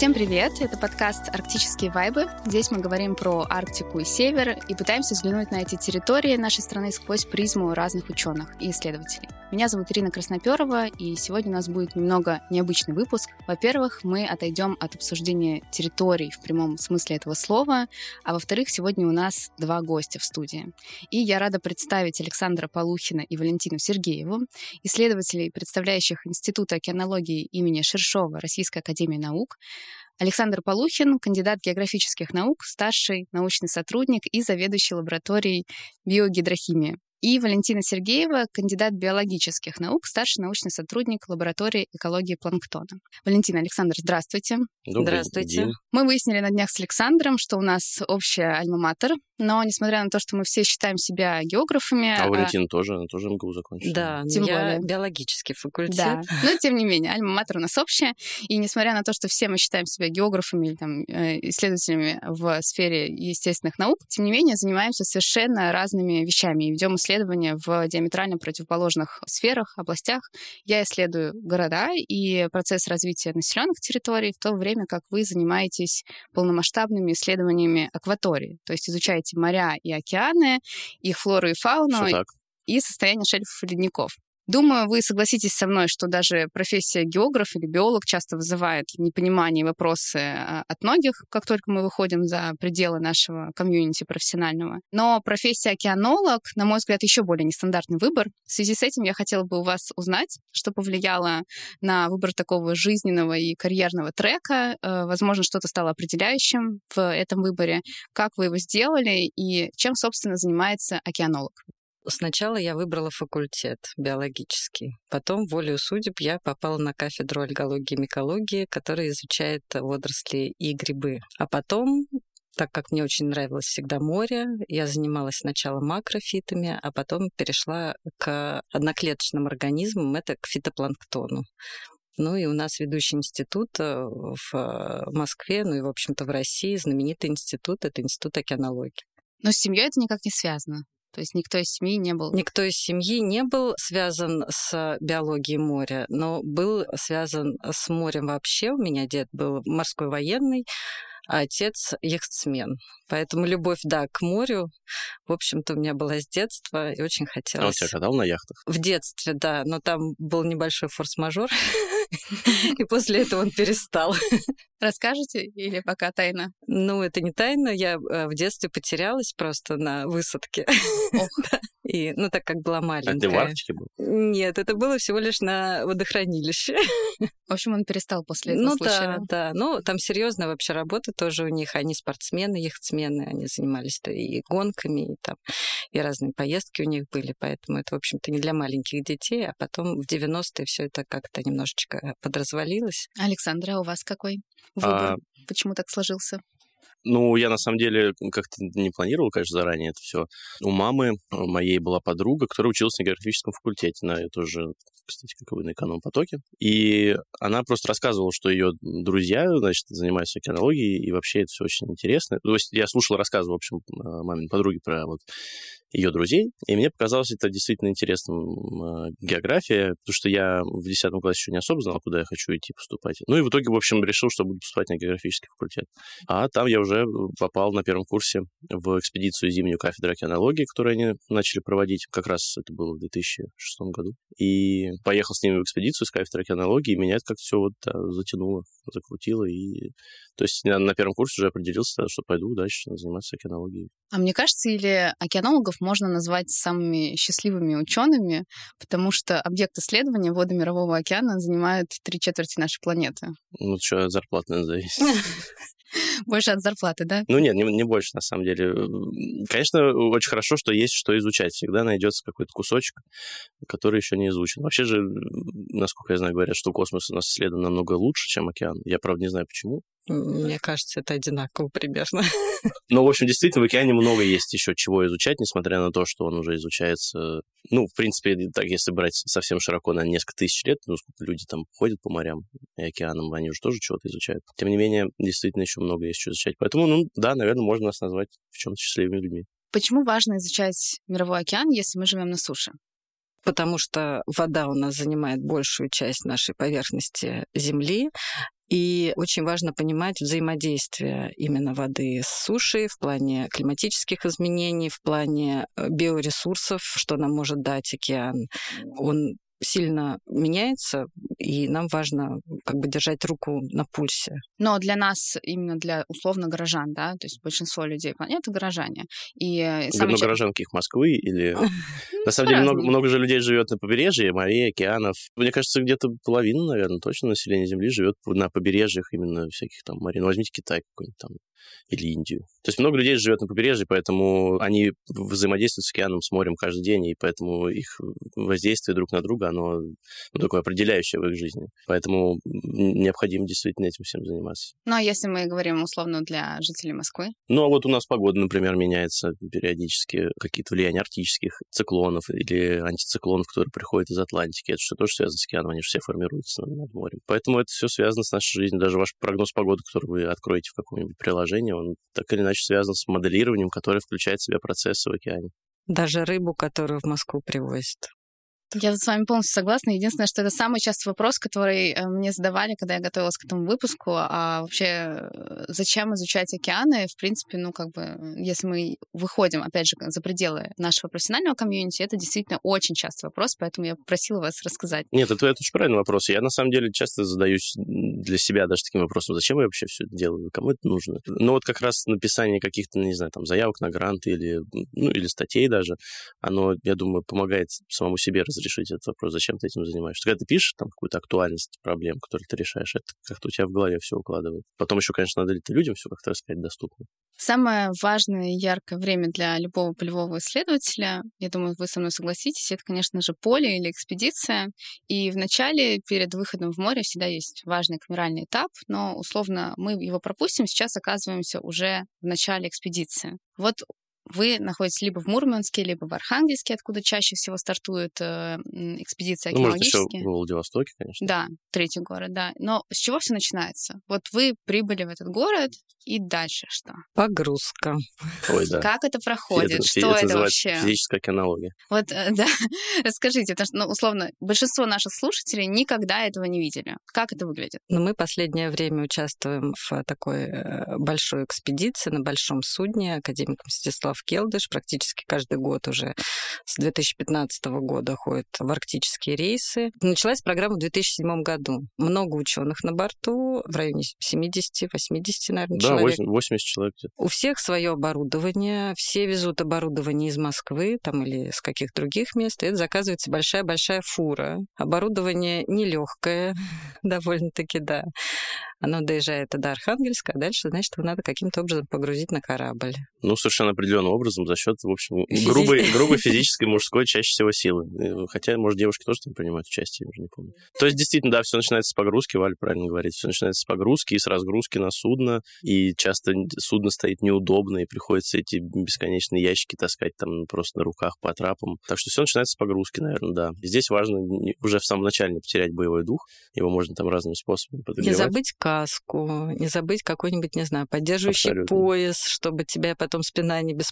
Всем привет! Это подкаст «Арктические вайбы». Здесь мы говорим про Арктику и Север и пытаемся взглянуть на эти территории нашей страны сквозь призму разных ученых и исследователей. Меня зовут Ирина Красноперова, и сегодня у нас будет немного необычный выпуск. Во-первых, мы отойдем от обсуждения территорий в прямом смысле этого слова, а во-вторых, сегодня у нас два гостя в студии. И я рада представить Александра Полухина и Валентину Сергееву, исследователей, представляющих Институт океанологии имени Шершова Российской Академии Наук, Александр Полухин, кандидат географических наук, старший научный сотрудник и заведующий лабораторией биогидрохимии. И Валентина Сергеева, кандидат биологических наук, старший научный сотрудник лаборатории экологии планктона. Валентина Александр, здравствуйте. Добрый здравствуйте. День. Мы выяснили на днях с Александром, что у нас общая альма-матер, но несмотря на то, что мы все считаем себя географами... А Валентина тоже, она тоже МГУ закончила. Да, Тем я более. биологический факультет. Да, но тем не менее, альма-матер у нас общая, и несмотря на то, что все мы считаем себя географами или там, э, исследователями в сфере естественных наук, тем не менее занимаемся совершенно разными вещами и ведем исследования в диаметрально противоположных сферах, областях. Я исследую города и процесс развития населенных территорий, в то время как вы занимаетесь полномасштабными исследованиями акватории, то есть изучаете моря и океаны, их флору и фауну и состояние шельфов и ледников. Думаю, вы согласитесь со мной, что даже профессия географ или биолог часто вызывает непонимание и вопросы а, от многих, как только мы выходим за пределы нашего комьюнити профессионального. Но профессия океанолог, на мой взгляд, еще более нестандартный выбор. В связи с этим я хотела бы у вас узнать, что повлияло на выбор такого жизненного и карьерного трека. Э, Возможно, что-то стало определяющим в этом выборе. Как вы его сделали и чем, собственно, занимается океанолог? Сначала я выбрала факультет биологический. Потом, волею судеб, я попала на кафедру альгологии и микологии, которая изучает водоросли и грибы. А потом так как мне очень нравилось всегда море, я занималась сначала макрофитами, а потом перешла к одноклеточным организмам, это к фитопланктону. Ну и у нас ведущий институт э, в Москве, ну и, в общем-то, в России, знаменитый институт, это Институт океанологии. Но с семьей это никак не связано. То есть никто из семьи не был. Никто из семьи не был связан с биологией моря, но был связан с морем вообще. У меня дед был морской военный, а отец яхтсмен. Поэтому любовь, да, к морю, в общем-то, у меня была с детства и очень А он хотелось. тебя катал на яхтах? В детстве, да, но там был небольшой форс-мажор, и после этого он перестал. Расскажете или пока тайна? Ну, это не тайна, я э, в детстве потерялась просто на высадке. И, ну, так как была А маленькая. ты в Арктике был? Нет, это было всего лишь на водохранилище. В общем, он перестал после этого Ну случая. да, да. Ну, там серьезная вообще работа тоже у них. Они спортсмены, яхтсмены, они занимались и гонками, и там, и разные поездки у них были. Поэтому это, в общем-то, не для маленьких детей. А потом в 90-е все это как-то немножечко подразвалилось. Александра, а у вас какой выбор? А, Почему так сложился? Ну, я на самом деле как-то не планировал, конечно, заранее это все. У мамы моей была подруга, которая училась на географическом факультете, на тоже, кстати, как вы, на эконом-потоке. И она просто рассказывала, что ее друзья, значит, занимаются океанологией, и вообще это все очень интересно. То есть я слушал рассказы, в общем, маминой подруги про вот ее друзей, и мне показалось это действительно интересным э, география, потому что я в 10 классе еще не особо знал, куда я хочу идти поступать. Ну и в итоге, в общем, решил, что буду поступать на географический факультет. А там я уже попал на первом курсе в экспедицию зимнюю кафедры океанологии, которую они начали проводить. Как раз это было в 2006 году. И поехал с ними в экспедицию с океанологии, и меня это как-то все вот да, затянуло, закрутило. И... То есть я на первом курсе уже определился, что пойду дальше заниматься океанологией. А мне кажется, или океанологов можно назвать самыми счастливыми учеными, потому что объект исследования воды Мирового океана занимает три четверти нашей планеты. Ну, что от зарплаты зависит. Больше от зарплаты, да? Ну нет, не, не больше, на самом деле. Конечно, очень хорошо, что есть что изучать. Всегда найдется какой-то кусочек, который еще не изучен. Вообще же, насколько я знаю, говорят, что космос у нас исследован намного лучше, чем океан. Я, правда, не знаю, почему. Мне кажется, это одинаково примерно. Но, в общем, действительно, в океане много есть еще чего изучать, несмотря на то, что он уже изучается... Ну, в принципе, так, если брать совсем широко, на несколько тысяч лет, ну, сколько люди там ходят по морям и океанам, они уже тоже чего-то изучают. Тем не менее, действительно, еще много есть что изучать. Поэтому, ну, да, наверное, можно нас назвать в чем-то счастливыми людьми. Почему важно изучать Мировой океан, если мы живем на суше? Потому что вода у нас занимает большую часть нашей поверхности Земли, И очень важно понимать взаимодействие именно воды с сушей в плане климатических изменений, в плане э, биоресурсов, что нам может дать океан. Он сильно меняется, и нам важно как бы держать руку на пульсе. Но для нас, именно для условно горожан, да, то есть большинство людей планеты горожане. И э, самые... Ну, горожанки их Москвы или... На самом деле много, много же людей живет на побережье, морей, океанов. Мне кажется, где-то половина, наверное, точно населения Земли живет на побережьях именно всяких там морей. Ну, возьмите Китай какой-нибудь там или Индию. То есть много людей живет на побережье, поэтому они взаимодействуют с океаном, с морем каждый день, и поэтому их воздействие друг на друга, оно ну, такое определяющее в их жизни. Поэтому необходимо действительно этим всем заниматься. Ну, а если мы говорим условно для жителей Москвы? Ну, а вот у нас погода, например, меняется периодически, какие-то влияния арктических циклонов или антициклонов, которые приходят из Атлантики. Это что тоже связано с океаном, они же все формируются над морем. Поэтому это все связано с нашей жизнью. Даже ваш прогноз погоды, который вы откроете в каком-нибудь приложении, он так или иначе связан с моделированием, которое включает в себя процессы в океане. Даже рыбу, которую в Москву привозят. Я с вами полностью согласна. Единственное, что это самый частый вопрос, который э, мне задавали, когда я готовилась к этому выпуску. А вообще, э, зачем изучать океаны? В принципе, ну, как бы, если мы выходим, опять же, за пределы нашего профессионального комьюнити, это действительно очень частый вопрос, поэтому я просила вас рассказать. Нет, это, это очень правильный вопрос. Я, на самом деле, часто задаюсь для себя даже таким вопросом, зачем я вообще все это делаю, кому это нужно? Ну, вот как раз написание каких-то, не знаю, там, заявок на гранты или, ну, или статей даже, оно, я думаю, помогает самому себе разрешить разрешить этот вопрос, зачем ты этим занимаешься. Когда ты пишешь там какую-то актуальность проблем, которые ты решаешь, это как-то у тебя в голове все укладывает. Потом еще, конечно, надо людям все как-то рассказать доступно. Самое важное и яркое время для любого полевого исследователя, я думаю, вы со мной согласитесь, это, конечно же, поле или экспедиция. И вначале, перед выходом в море, всегда есть важный камеральный этап, но, условно, мы его пропустим, сейчас оказываемся уже в начале экспедиции. Вот вы находитесь либо в Мурманске, либо в Архангельске, откуда чаще всего стартует э, экспедиция ну, может, еще в Владивостоке, конечно. Да, третий город, да. Но с чего все начинается? Вот вы прибыли в этот город, и дальше что? Погрузка. Ой, да. Как это проходит? Это, что это, это вообще? Физическая кинология. Вот, э, да, расскажите, потому что, ну, условно, большинство наших слушателей никогда этого не видели. Как это выглядит? Ну, мы последнее время участвуем в такой э, большой экспедиции на большом судне академик Мстислав Келдыш. Практически каждый год уже с 2015 года ходит в арктические рейсы. Началась программа в 2007 году. Много ученых на борту, в районе 70-80, наверное, да, человек. 80 человек. У всех свое оборудование, все везут оборудование из Москвы там или с каких других мест, и это заказывается большая-большая фура. Оборудование нелегкое, довольно-таки, да. Оно доезжает до Архангельска, а дальше, значит, его надо каким-то образом погрузить на корабль. Ну, совершенно образом за счет, в общем, Физи... грубой, грубой физической мужской чаще всего силы. Э, хотя, может, девушки тоже там принимают участие, я уже не помню. То есть, действительно, да, все начинается с погрузки, Валь правильно говорит, все начинается с погрузки и с разгрузки на судно, и часто судно стоит неудобно, и приходится эти бесконечные ящики таскать там просто на руках по трапам. Так что все начинается с погрузки, наверное, да. здесь важно уже в самом начале не потерять боевой дух, его можно там разными способами подогревать. Не забыть каску, не забыть какой-нибудь, не знаю, поддерживающий Абсолютно. пояс, чтобы тебя потом спина не беспокоила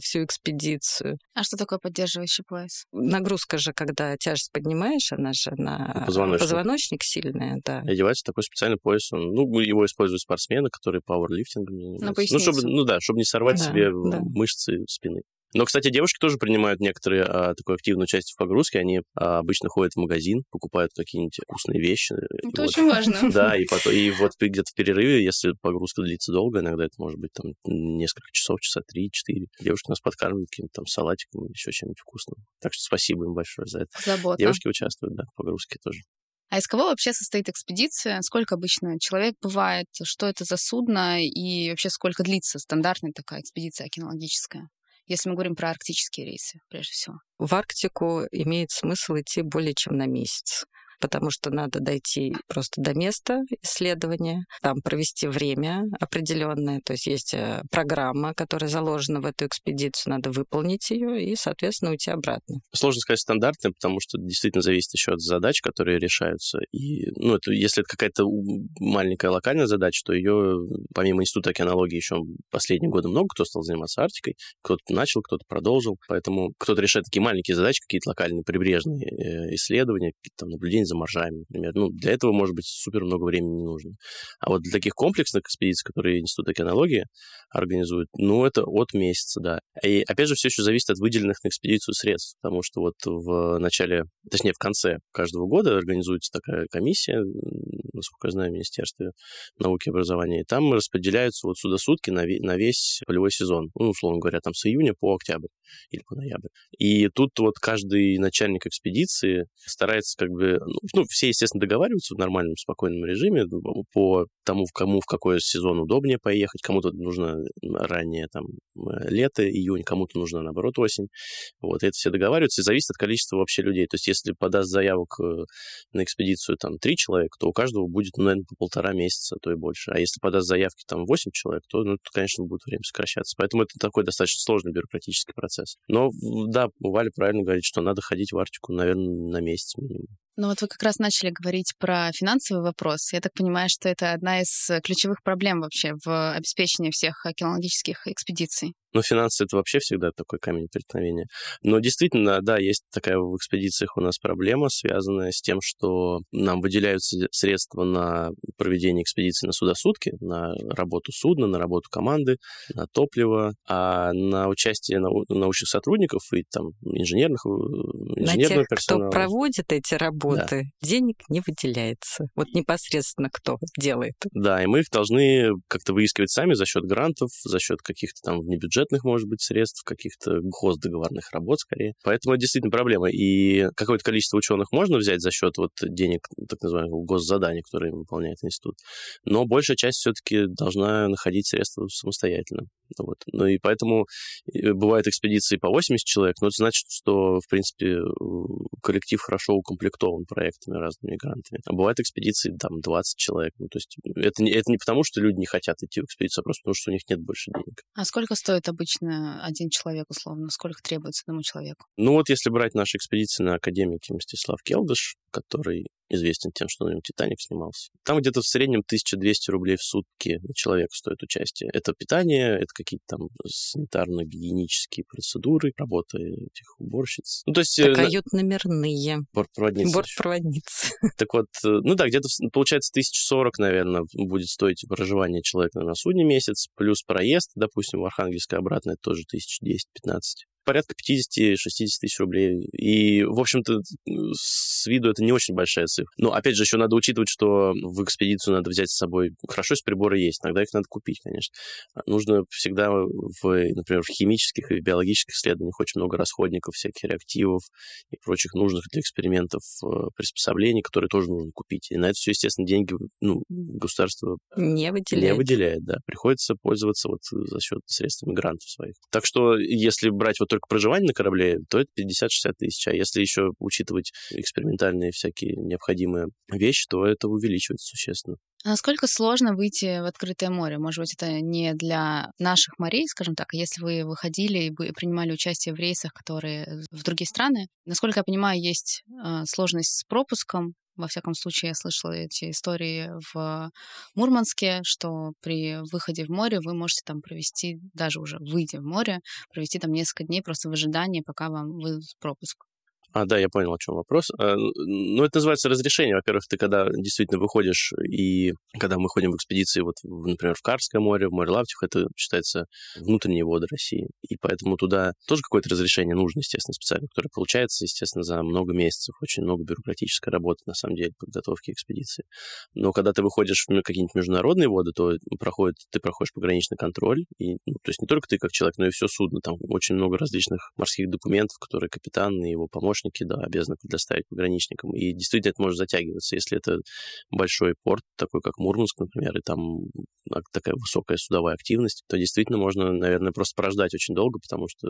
всю экспедицию. А что такое поддерживающий пояс? Нагрузка же, когда тяжесть поднимаешь, она же на позвоночник, позвоночник сильная, да. И одевается такой специальный пояс. Он, ну, его используют спортсмены, которые пауэрлифтингом занимаются. Ну, чтобы, ну да, чтобы не сорвать да, себе да. мышцы спины. Но, кстати, девушки тоже принимают некоторые а, такое активное участие в погрузке. Они а, обычно ходят в магазин, покупают какие-нибудь вкусные вещи. Это вот. очень важно. Да, и, потом, и вот где-то в перерыве, если погрузка длится долго, иногда это может быть там несколько часов, часа три-четыре. Девушки нас подкармливают каким-то там салатиком или еще чем-нибудь вкусным. Так что спасибо им большое за это. Забота. Девушки участвуют, да, в погрузке тоже. А из кого вообще состоит экспедиция? Сколько обычно человек бывает? Что это за судно? И вообще сколько длится стандартная такая экспедиция кинологическая? Если мы говорим про арктические рейсы, прежде всего? В Арктику имеет смысл идти более чем на месяц потому что надо дойти просто до места исследования, там провести время определенное, то есть есть э, программа, которая заложена в эту экспедицию, надо выполнить ее и, соответственно, уйти обратно. Сложно сказать стандартное, потому что действительно зависит еще от задач, которые решаются. И, ну, это, если это какая-то маленькая локальная задача, то ее, помимо Института океанологии, еще последние годы много кто стал заниматься Арктикой. Кто-то начал, кто-то продолжил. Поэтому кто-то решает такие маленькие задачи, какие-то локальные прибрежные э, исследования, какие-то там наблюдения за маржами, например. Ну, для этого, может быть, супер много времени не нужно. А вот для таких комплексных экспедиций, которые Институт океанологии организует, ну, это от месяца, да. И, опять же, все еще зависит от выделенных на экспедицию средств, потому что вот в начале, точнее, в конце каждого года организуется такая комиссия, насколько я знаю, в Министерстве науки и образования, и там распределяются вот сюда сутки на, на весь полевой сезон, ну, условно говоря, там с июня по октябрь или по ноябрь. И тут вот каждый начальник экспедиции старается как бы, ну, ну все, естественно, договариваются в нормальном, спокойном режиме по тому, кому в какой сезон удобнее поехать, кому-то нужно ранее там лето, июнь, кому-то нужно, наоборот, осень. Вот, это все договариваются, и зависит от количества вообще людей. То есть, если подаст заявок э, на экспедицию там три человека, то у каждого будет, ну, наверное, по полтора месяца, а то и больше. А если подаст заявки там восемь человек, то, ну, то, конечно, будет время сокращаться. Поэтому это такой достаточно сложный бюрократический процесс. Но, да, Валя правильно говорит, что надо ходить в Арктику, наверное, на месяц минимум. Ну вот вы как раз начали говорить про финансовый вопрос. Я так понимаю, что это одна из ключевых проблем вообще в обеспечении всех океанологических экспедиций. Но финансы — это вообще всегда такой камень преткновения. Но действительно, да, есть такая в экспедициях у нас проблема, связанная с тем, что нам выделяются средства на проведение экспедиции на судосутки, на работу судна, на работу команды, на топливо, а на участие нау- научных сотрудников и там инженерных, инженерного на тех, персонала. кто проводит эти работы, да. денег не выделяется. Вот непосредственно кто делает. Да, и мы их должны как-то выискивать сами за счет грантов, за счет каких-то там внебюджетных бюджетных, может быть, средств, каких-то госдоговорных работ скорее. Поэтому это действительно проблема. И какое-то количество ученых можно взять за счет вот денег, так называемых госзаданий, которые выполняет институт. Но большая часть все-таки должна находить средства самостоятельно. Вот. Ну и поэтому бывают экспедиции по 80 человек, но это значит, что, в принципе, коллектив хорошо укомплектован проектами разными грантами. А бывают экспедиции, там, 20 человек. Ну, то есть это не, это не потому, что люди не хотят идти в экспедицию, а просто потому, что у них нет больше денег. А сколько стоит обычно один человек, условно? Сколько требуется одному человеку? Ну вот если брать наши экспедиции на академике Мстислав Келдыш, который известен тем, что на нем «Титаник» снимался. Там где-то в среднем 1200 рублей в сутки на человека стоит участие. Это питание, это какие-то там санитарно-гигиенические процедуры, работа этих уборщиц. Ну, то есть... Это кают-номерные. Бортпроводницы. Бортпроводницы. Так вот, э, ну да, где-то, получается, 1040, наверное, будет стоить проживание человека на судне месяц, плюс проезд, допустим, в Архангельск обратно, это тоже 1010-15 порядка 50-60 тысяч рублей. И, в общем-то, с виду это не очень большая цифра. Но, опять же, еще надо учитывать, что в экспедицию надо взять с собой... Хорошо, если приборы есть, иногда их надо купить, конечно. Нужно всегда, в, например, в химических и биологических исследованиях очень много расходников, всяких реактивов и прочих нужных для экспериментов э, приспособлений, которые тоже нужно купить. И на это все, естественно, деньги ну, государство не выделяет. Не выделяет, да. Приходится пользоваться вот за счет средств грантов своих. Так что, если брать вот только проживание на корабле, то это 50-60 тысяч. А если еще учитывать экспериментальные всякие необходимые вещи, то это увеличивается существенно. А насколько сложно выйти в открытое море? Может быть, это не для наших морей, скажем так, а если вы выходили и принимали участие в рейсах, которые в другие страны. Насколько я понимаю, есть э, сложность с пропуском, во всяком случае, я слышала эти истории в Мурманске, что при выходе в море вы можете там провести, даже уже выйдя в море, провести там несколько дней просто в ожидании, пока вам выдадут пропуск. А, да, я понял, о чем вопрос. А, ну, это называется разрешение. Во-первых, ты когда действительно выходишь, и когда мы ходим в экспедиции, вот, например, в Карское море, в море Лавтих, это считается внутренние воды России. И поэтому туда тоже какое-то разрешение нужно, естественно, специально, которое получается, естественно, за много месяцев. Очень много бюрократической работы, на самом деле, подготовки экспедиции. Но когда ты выходишь в какие-нибудь международные воды, то проходит, ты проходишь пограничный контроль. И, ну, то есть не только ты как человек, но и все судно. Там очень много различных морских документов, которые капитан и его помощник помощники, да, обязаны предоставить пограничникам. И действительно это может затягиваться, если это большой порт, такой как Мурманск, например, и там такая высокая судовая активность, то действительно можно, наверное, просто прождать очень долго, потому что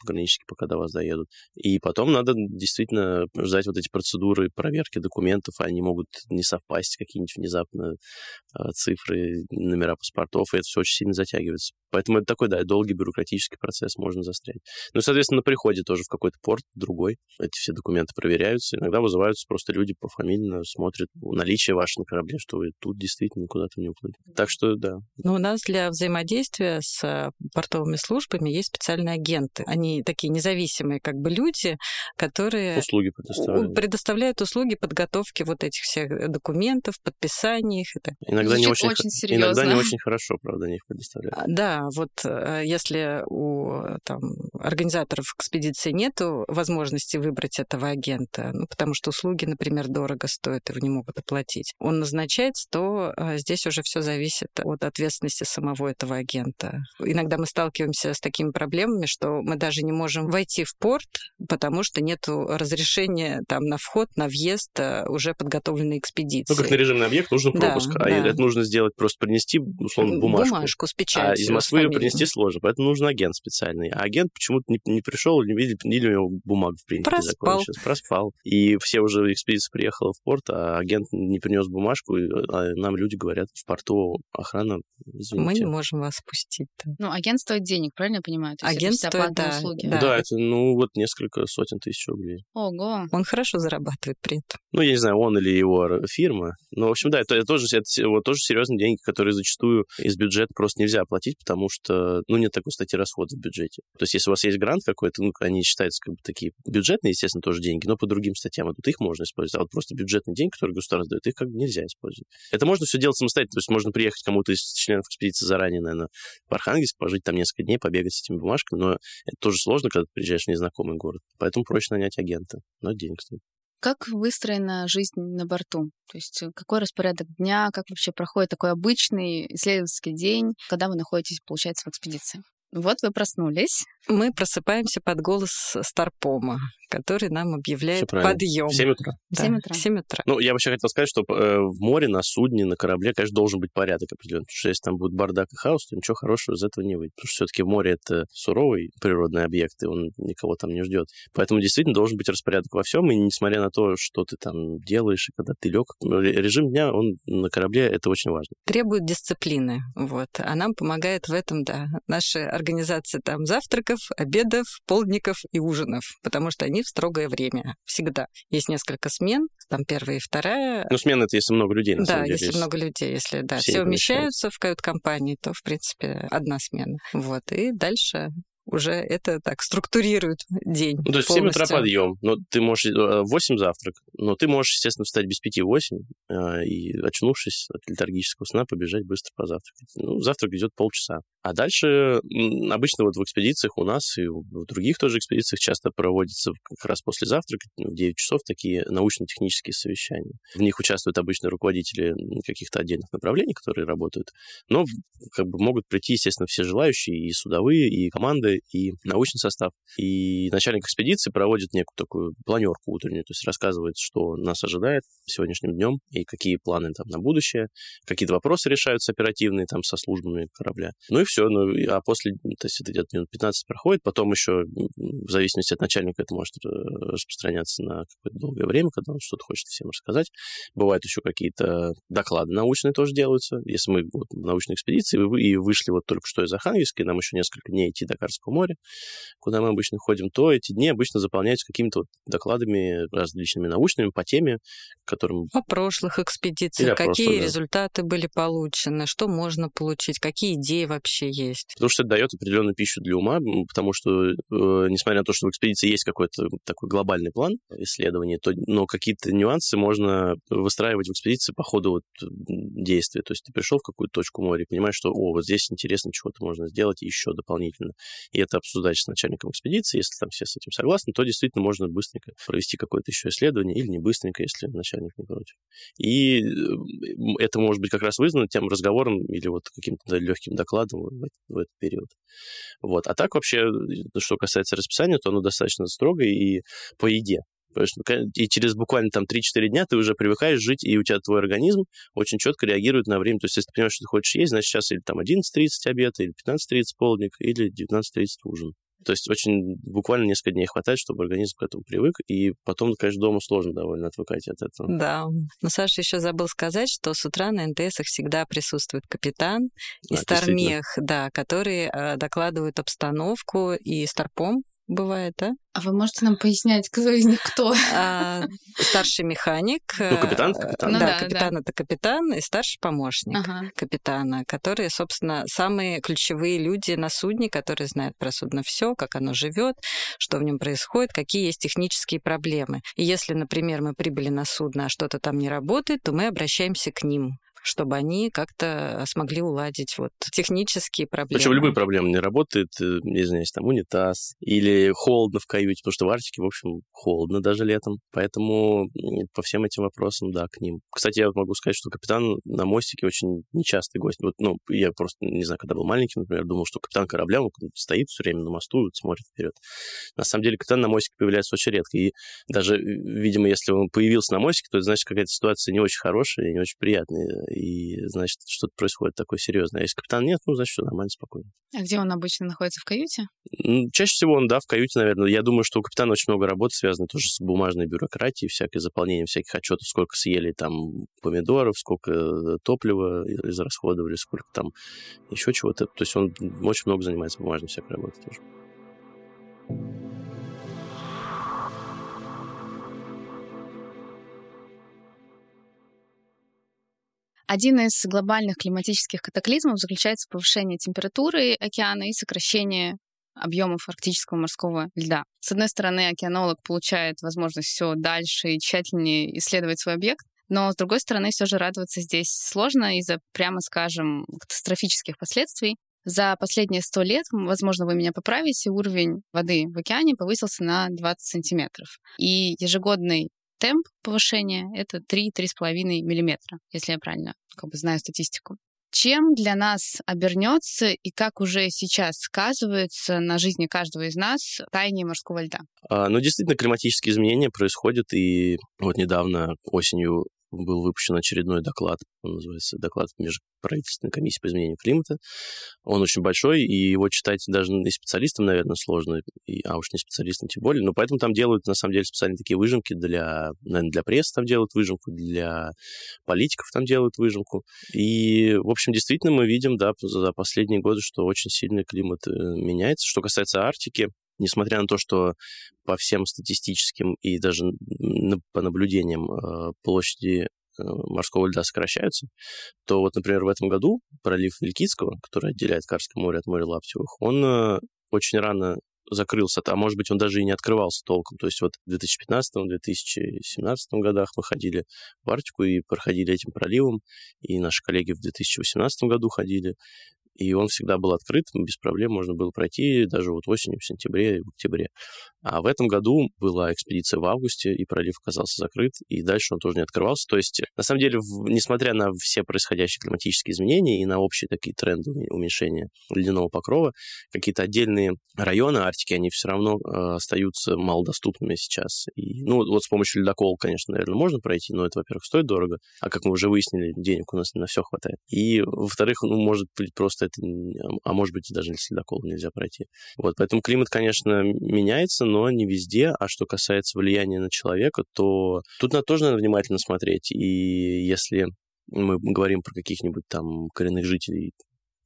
пограничники пока до вас доедут. И потом надо действительно ждать вот эти процедуры проверки документов, они могут не совпасть, какие-нибудь внезапно а, цифры, номера паспортов, и это все очень сильно затягивается. Поэтому это такой, да, долгий бюрократический процесс, можно застрять. Ну, соответственно, на приходе тоже в какой-то порт другой. Эти все документы проверяются. Иногда вызываются просто люди пофамильно, смотрят наличие ваше на корабле, что вы тут действительно куда-то не уплыли. Так что, да. Ну, у нас для взаимодействия с э, портовыми службами есть специальные агенты. Они такие независимые как бы люди, которые... Услуги предоставляют. Предоставляют услуги подготовки вот этих всех документов, подписания их. Это... Иногда не очень, очень серьезно. иногда не очень хорошо, правда, они их предоставляют. А, да, вот э, если у там, организаторов экспедиции нет возможности выбрать этого агента, ну, потому что услуги, например, дорого стоят, его не могут оплатить, он назначается, то э, здесь уже все зависит от ответственности самого этого агента. Иногда мы сталкиваемся с такими проблемами, что мы даже не можем войти в порт, потому что нет разрешения там на вход, на въезд э, уже подготовленной экспедиции. Ну, как на режимный объект нужен пропуск, да, а да. это нужно сделать просто принести, условно, бумажку. Бумажку с печатью. А из Москвы ее принести сложно, поэтому нужен агент специальный. А агент почему-то не, не пришел, не видели, или у него бумага в принципе Проспал. Проспал. И все уже экспедиция приехала в порт, а агент не принес бумажку, и а нам люди говорят в порту охрана, извините. Мы не можем вас пустить. -то. Ну, агент стоит денег, правильно я понимаю? То агент стоит, да, услуги. Да. да, это, ну, вот несколько сотен тысяч рублей. Ого. Он хорошо зарабатывает при этом. Ну, я не знаю, он или его фирма. Но, в общем, да, это, это тоже, это, вот, тоже серьезные деньги, которые зачастую из бюджета просто нельзя оплатить, потому что, ну, нет такой статьи расходов в бюджете. То есть, если у вас есть грант какой-то, ну, они считаются как бы такие бюджетные, естественно, тоже деньги, но по другим статьям. Вот их можно использовать. А вот просто бюджетный день, который государство дает, их как бы нельзя использовать. Это можно все делать самостоятельно. То есть, можно приехать кому-то из членов экспедиции заранее, наверное, в Архангельск, пожить там несколько дней, побегать с этими бумажками, но это тоже сложно, когда ты приезжаешь в незнакомый город. Поэтому проще нанять агента. Но денег стоит. Как выстроена жизнь на борту? То есть э, какой распорядок дня, как вообще проходит такой обычный исследовательский день, когда вы находитесь, получается, в экспедиции? Вот вы проснулись. Мы просыпаемся под голос Старпома который нам объявляет подъем. В 7 утра? Да, 7 утра. 7 утра. Ну, я вообще хотел сказать, что э, в море, на судне, на корабле, конечно, должен быть порядок определенный. Потому что если там будет бардак и хаос, то ничего хорошего из этого не выйдет. Потому что все-таки море — это суровый природный объект, и он никого там не ждет. Поэтому действительно должен быть распорядок во всем, и несмотря на то, что ты там делаешь, и когда ты лег, ну, режим дня, он на корабле — это очень важно. Требует дисциплины, вот. А нам помогает в этом, да, наша организация там завтраков, обедов, полдников и ужинов, потому что они в строгое время. Всегда. Есть несколько смен, там первая и вторая. Ну, смена это если много людей, на да, самом деле. Да, если много людей. Если да, все, все умещаются в кают-компании, то, в принципе, одна смена. Вот. И дальше уже это так структурирует день. Ну, то есть полностью. в 7 утра подъем, но ты можешь э, в 8 завтрак, но ты можешь, естественно, встать без 5-8 э, и, очнувшись от летаргического сна, побежать быстро позавтракать. Ну, завтрак идет полчаса. А дальше обычно вот в экспедициях у нас и в других тоже экспедициях часто проводятся как раз после завтрака ну, в 9 часов такие научно-технические совещания. В них участвуют обычно руководители каких-то отдельных направлений, которые работают, но как бы могут прийти, естественно, все желающие, и судовые, и команды, и научный состав. И начальник экспедиции проводит некую такую планерку утреннюю, то есть рассказывает, что нас ожидает сегодняшним днем и какие планы там на будущее, какие-то вопросы решаются оперативные там со службами корабля. Ну и все, ну, а после, то есть это где-то минут 15 проходит, потом еще, в зависимости от начальника, это может э, распространяться на какое-то долгое время, когда он что-то хочет всем рассказать. Бывают еще какие-то доклады научные тоже делаются. Если мы вот, в научной экспедиции и вышли вот только что из Архангельска, и нам еще несколько дней идти до Карского моря, куда мы обычно ходим, то эти дни обычно заполняются какими-то вот докладами различными научными по теме, которым... О прошлых экспедициях, какие прошлых, результаты да. были получены, что можно получить, какие идеи вообще вообще есть. Потому что это дает определенную пищу для ума, потому что, э, несмотря на то, что в экспедиции есть какой-то такой глобальный план исследований, то, но какие-то нюансы можно выстраивать в экспедиции по ходу вот действия. То есть ты пришел в какую-то точку моря и понимаешь, что, о, вот здесь интересно, чего-то можно сделать еще дополнительно. И это обсуждать с начальником экспедиции. Если там все с этим согласны, то действительно можно быстренько провести какое-то еще исследование или не быстренько, если начальник не против. И э, это может быть как раз вызвано тем разговором или вот каким-то легким докладом в, в этот период. Вот. А так вообще, что касается расписания, то оно достаточно строгое и по еде. И через буквально там 3-4 дня ты уже привыкаешь жить, и у тебя твой организм очень четко реагирует на время. То есть, если ты понимаешь, что ты хочешь есть, значит, сейчас или там 11.30 обед, или 15.30 полдник, или 19.30 ужин. То есть очень буквально несколько дней хватает, чтобы организм к этому привык, и потом, конечно, дома сложно довольно отвыкать от этого. Да. Но Саша еще забыл сказать, что с утра на НТСах всегда присутствует капитан и а, Стармех, да, которые э, докладывают обстановку, и Старпом бывает, да? А вы можете нам пояснять, кто из них кто? А, старший механик. Ну, капитан это капитан. Ну, да, да, капитан да. это капитан и старший помощник ага. капитана, которые, собственно, самые ключевые люди на судне, которые знают про судно все, как оно живет, что в нем происходит, какие есть технические проблемы. И если, например, мы прибыли на судно, а что-то там не работает, то мы обращаемся к ним чтобы они как-то смогли уладить вот технические проблемы. Причем любые проблемы не работают, э, не знаю, там унитаз или холодно в каюте, потому что в Арктике, в общем, холодно даже летом. Поэтому по всем этим вопросам, да, к ним. Кстати, я могу сказать, что капитан на мостике очень нечастый гость. Вот, ну, я просто, не знаю, когда был маленький, например, думал, что капитан корабля, он стоит все время на мосту, вот, смотрит вперед. На самом деле, капитан на мостике появляется очень редко. И даже, видимо, если он появился на мостике, то это значит, какая-то ситуация не очень хорошая, не очень приятная и, значит, что-то происходит такое серьезное. А если капитан нет, ну, значит, все нормально, спокойно. А где он обычно находится? В каюте? Чаще всего он, да, в каюте, наверное. Я думаю, что у капитана очень много работы связано тоже с бумажной бюрократией, всякой заполнением всяких отчетов, сколько съели там помидоров, сколько э, топлива израсходовали, сколько там еще чего-то. То есть он очень много занимается бумажной всякой работой тоже. Один из глобальных климатических катаклизмов заключается в повышении температуры океана и сокращении объемов арктического морского льда. С одной стороны, океанолог получает возможность все дальше и тщательнее исследовать свой объект, но с другой стороны, все же радоваться здесь сложно из-за, прямо скажем, катастрофических последствий. За последние сто лет, возможно, вы меня поправите, уровень воды в океане повысился на 20 сантиметров. И ежегодный темп повышения — это 3-3,5 миллиметра, если я правильно как бы знаю статистику. Чем для нас обернется и как уже сейчас сказывается на жизни каждого из нас таяние морского льда? А, ну, действительно, климатические изменения происходят, и вот недавно осенью был выпущен очередной доклад, он называется доклад Межправительственной комиссии по изменению климата. Он очень большой, и его читать даже и специалистам, наверное, сложно, и, а уж не специалистам тем более. Но поэтому там делают, на самом деле, специальные такие выжимки для, наверное, для прессы там делают выжимку, для политиков там делают выжимку. И, в общем, действительно мы видим, да, за последние годы, что очень сильно климат э, меняется. Что касается Арктики, несмотря на то, что по всем статистическим и даже по наблюдениям э, площади э, морского льда сокращаются, то вот, например, в этом году пролив Вилькицкого, который отделяет Карское море от моря Лаптевых, он э, очень рано закрылся, а может быть, он даже и не открывался толком. То есть вот в 2015-2017 годах мы ходили в Арктику и проходили этим проливом, и наши коллеги в 2018 году ходили, и он всегда был открыт, без проблем можно было пройти даже вот осенью, в сентябре, в октябре. А в этом году была экспедиция в августе, и пролив оказался закрыт, и дальше он тоже не открывался. То есть, на самом деле, несмотря на все происходящие климатические изменения и на общие такие тренды уменьшения ледяного покрова, какие-то отдельные районы Арктики, они все равно э, остаются малодоступными сейчас. И, ну, вот с помощью ледокола, конечно, наверное, можно пройти, но это, во-первых, стоит дорого, а как мы уже выяснили, денег у нас на все хватает. И, во-вторых, ну, может быть, просто это, а может быть, даже ледоколом нельзя пройти. Вот, поэтому климат, конечно, меняется, но не везде. А что касается влияния на человека, то тут надо тоже надо внимательно смотреть. И если мы говорим про каких-нибудь там коренных жителей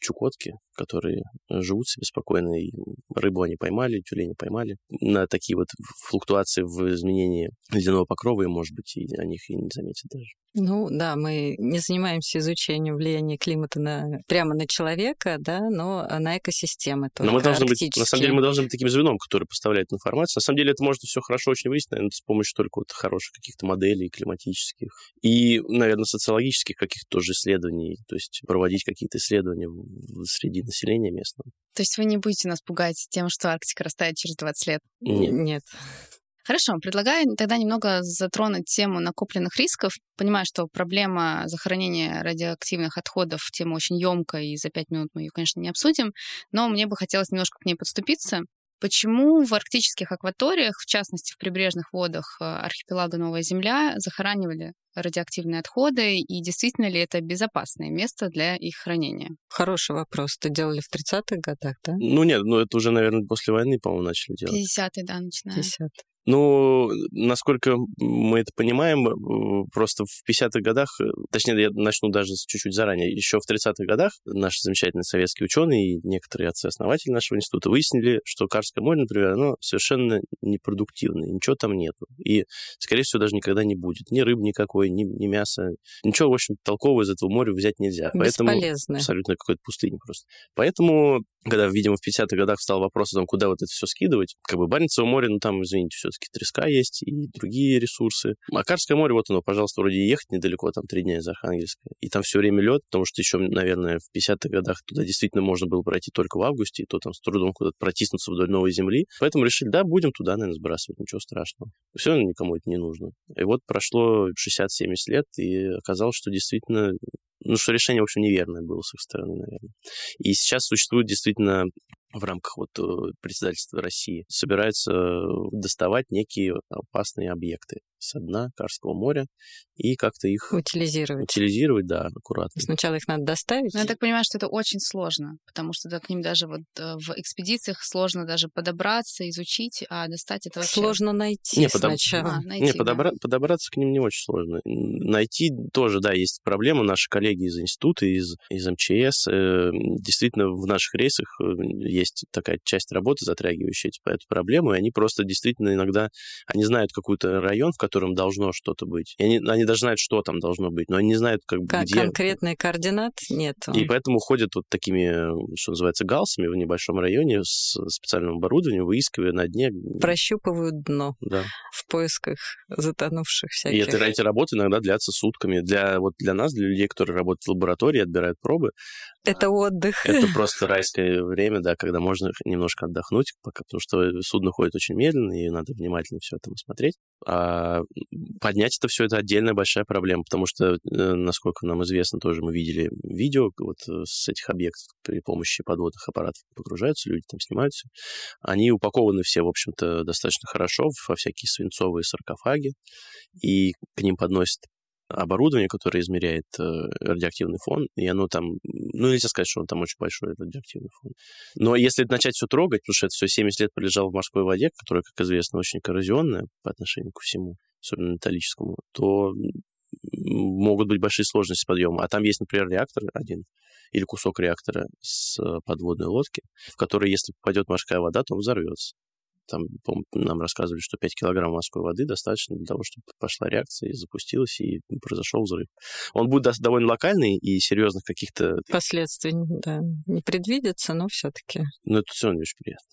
Чукотки, которые живут себе спокойно, и рыбу они поймали, тюлени поймали. На такие вот флуктуации в изменении ледяного покрова, и, может быть, и о них и не заметят даже. Ну да, мы не занимаемся изучением влияния климата на, прямо на человека, да, но на экосистемы. Но мы должны быть, на самом деле, мы должны быть таким звеном, который поставляет информацию. На самом деле это можно все хорошо очень выяснить, наверное, с помощью только вот хороших каких-то моделей климатических и, наверное, социологических каких-то тоже исследований, то есть проводить какие-то исследования среди населения местного. То есть вы не будете нас пугать тем, что Арктика растает через 20 лет? Нет. Нет. Хорошо, предлагаю тогда немного затронуть тему накопленных рисков. Понимаю, что проблема захоронения радиоактивных отходов тема очень емкая, и за пять минут мы ее, конечно, не обсудим, но мне бы хотелось немножко к ней подступиться. Почему в арктических акваториях, в частности в прибрежных водах э, архипелага Новая Земля, захоранивали радиоактивные отходы, и действительно ли это безопасное место для их хранения? Хороший вопрос. Это делали в 30-х годах, да? Ну нет, ну это уже, наверное, после войны, по-моему, начали делать. 50-е, да, начинаем. 50 Ну, насколько мы это понимаем, э, просто в 50-х годах, э, точнее, я начну даже чуть-чуть заранее, еще в 30-х годах наши замечательные советские ученые и некоторые отцы-основатели нашего института выяснили, что Карское море, например, оно совершенно непродуктивное, ничего там нету. И, скорее всего, даже никогда не будет. Ни рыб никакой, ни, ни мяса. Ничего, в общем, толкового из этого моря взять нельзя. Поэтому абсолютно какой-то пустыни просто. Поэтому, когда, видимо, в 50-х годах встал вопрос о том, куда вот это все скидывать, как бы Баренцево море, ну там, извините, все-таки треска есть и другие ресурсы. А Карское море, вот оно, пожалуйста, вроде ехать недалеко, там три дня из Архангельска. И там все время лед, потому что еще, наверное, в 50-х годах туда действительно можно было пройти только в августе, и то там с трудом куда-то протиснуться вдоль новой земли. Поэтому решили, да, будем туда, наверное, сбрасывать, ничего страшного. Все никому это не нужно. И вот прошло 60-70 лет, и оказалось, что действительно ну, что решение, в общем, неверное было с их стороны, наверное. И сейчас существует действительно в рамках вот э, председательства России собираются э, доставать некие опасные объекты со дна Карского моря и как-то их Утилизировать. утилизировать, да, аккуратно. Сначала их надо доставить. Но я так понимаю, что это очень сложно, потому что да, к ним даже вот э, в экспедициях сложно даже подобраться, изучить, а достать это вообще... Сложно найти Не, подоб- сначала. А, найти, Не, да. подобра- подобраться к ним не очень сложно. Найти тоже, да, есть проблема. Наши коллеги из института, из, из МЧС, э, действительно в наших рейсах есть такая часть работы, затрагивающая эти- эту проблему, и они просто действительно иногда, они знают какой-то район, в котором должно что-то быть. И они, они даже знают, что там должно быть, но они не знают, как бы, Кон- где. Конкретные координат нет. И поэтому ходят вот такими, что называется, галсами в небольшом районе с специальным оборудованием, выискивая на дне. Прощупывают дно Да. в поисках затонувших И всяких. это, эти работы иногда длятся сутками. Для, вот для нас, для людей, которые работают в лаборатории, отбирают пробы, Это отдых. это просто райское время, да, когда можно немножко отдохнуть, пока, потому что судно ходит очень медленно, и надо внимательно все это смотреть. А поднять это все это отдельная большая проблема, потому что, э, насколько нам известно, тоже мы видели видео вот э, с этих объектов при помощи подводных аппаратов погружаются, люди там снимаются. Они упакованы все, в общем-то, достаточно хорошо во всякие свинцовые саркофаги, и к ним подносят оборудование, которое измеряет э, радиоактивный фон, и оно там, ну, нельзя сказать, что он там очень большой, радиоактивный фон. Но если начать все трогать, потому что это все 70 лет пролежало в морской воде, которая, как известно, очень коррозионная по отношению ко всему, особенно металлическому, то могут быть большие сложности подъема. А там есть, например, реактор один или кусок реактора с э, подводной лодки, в который, если попадет морская вода, то он взорвется. Там, нам рассказывали, что 5 килограмм морской воды достаточно для того, чтобы пошла реакция и запустилась, и произошел взрыв. Он будет довольно локальный, и серьезных каких-то... Последствий да, не предвидится, но все-таки. Ну, это все равно не очень приятно.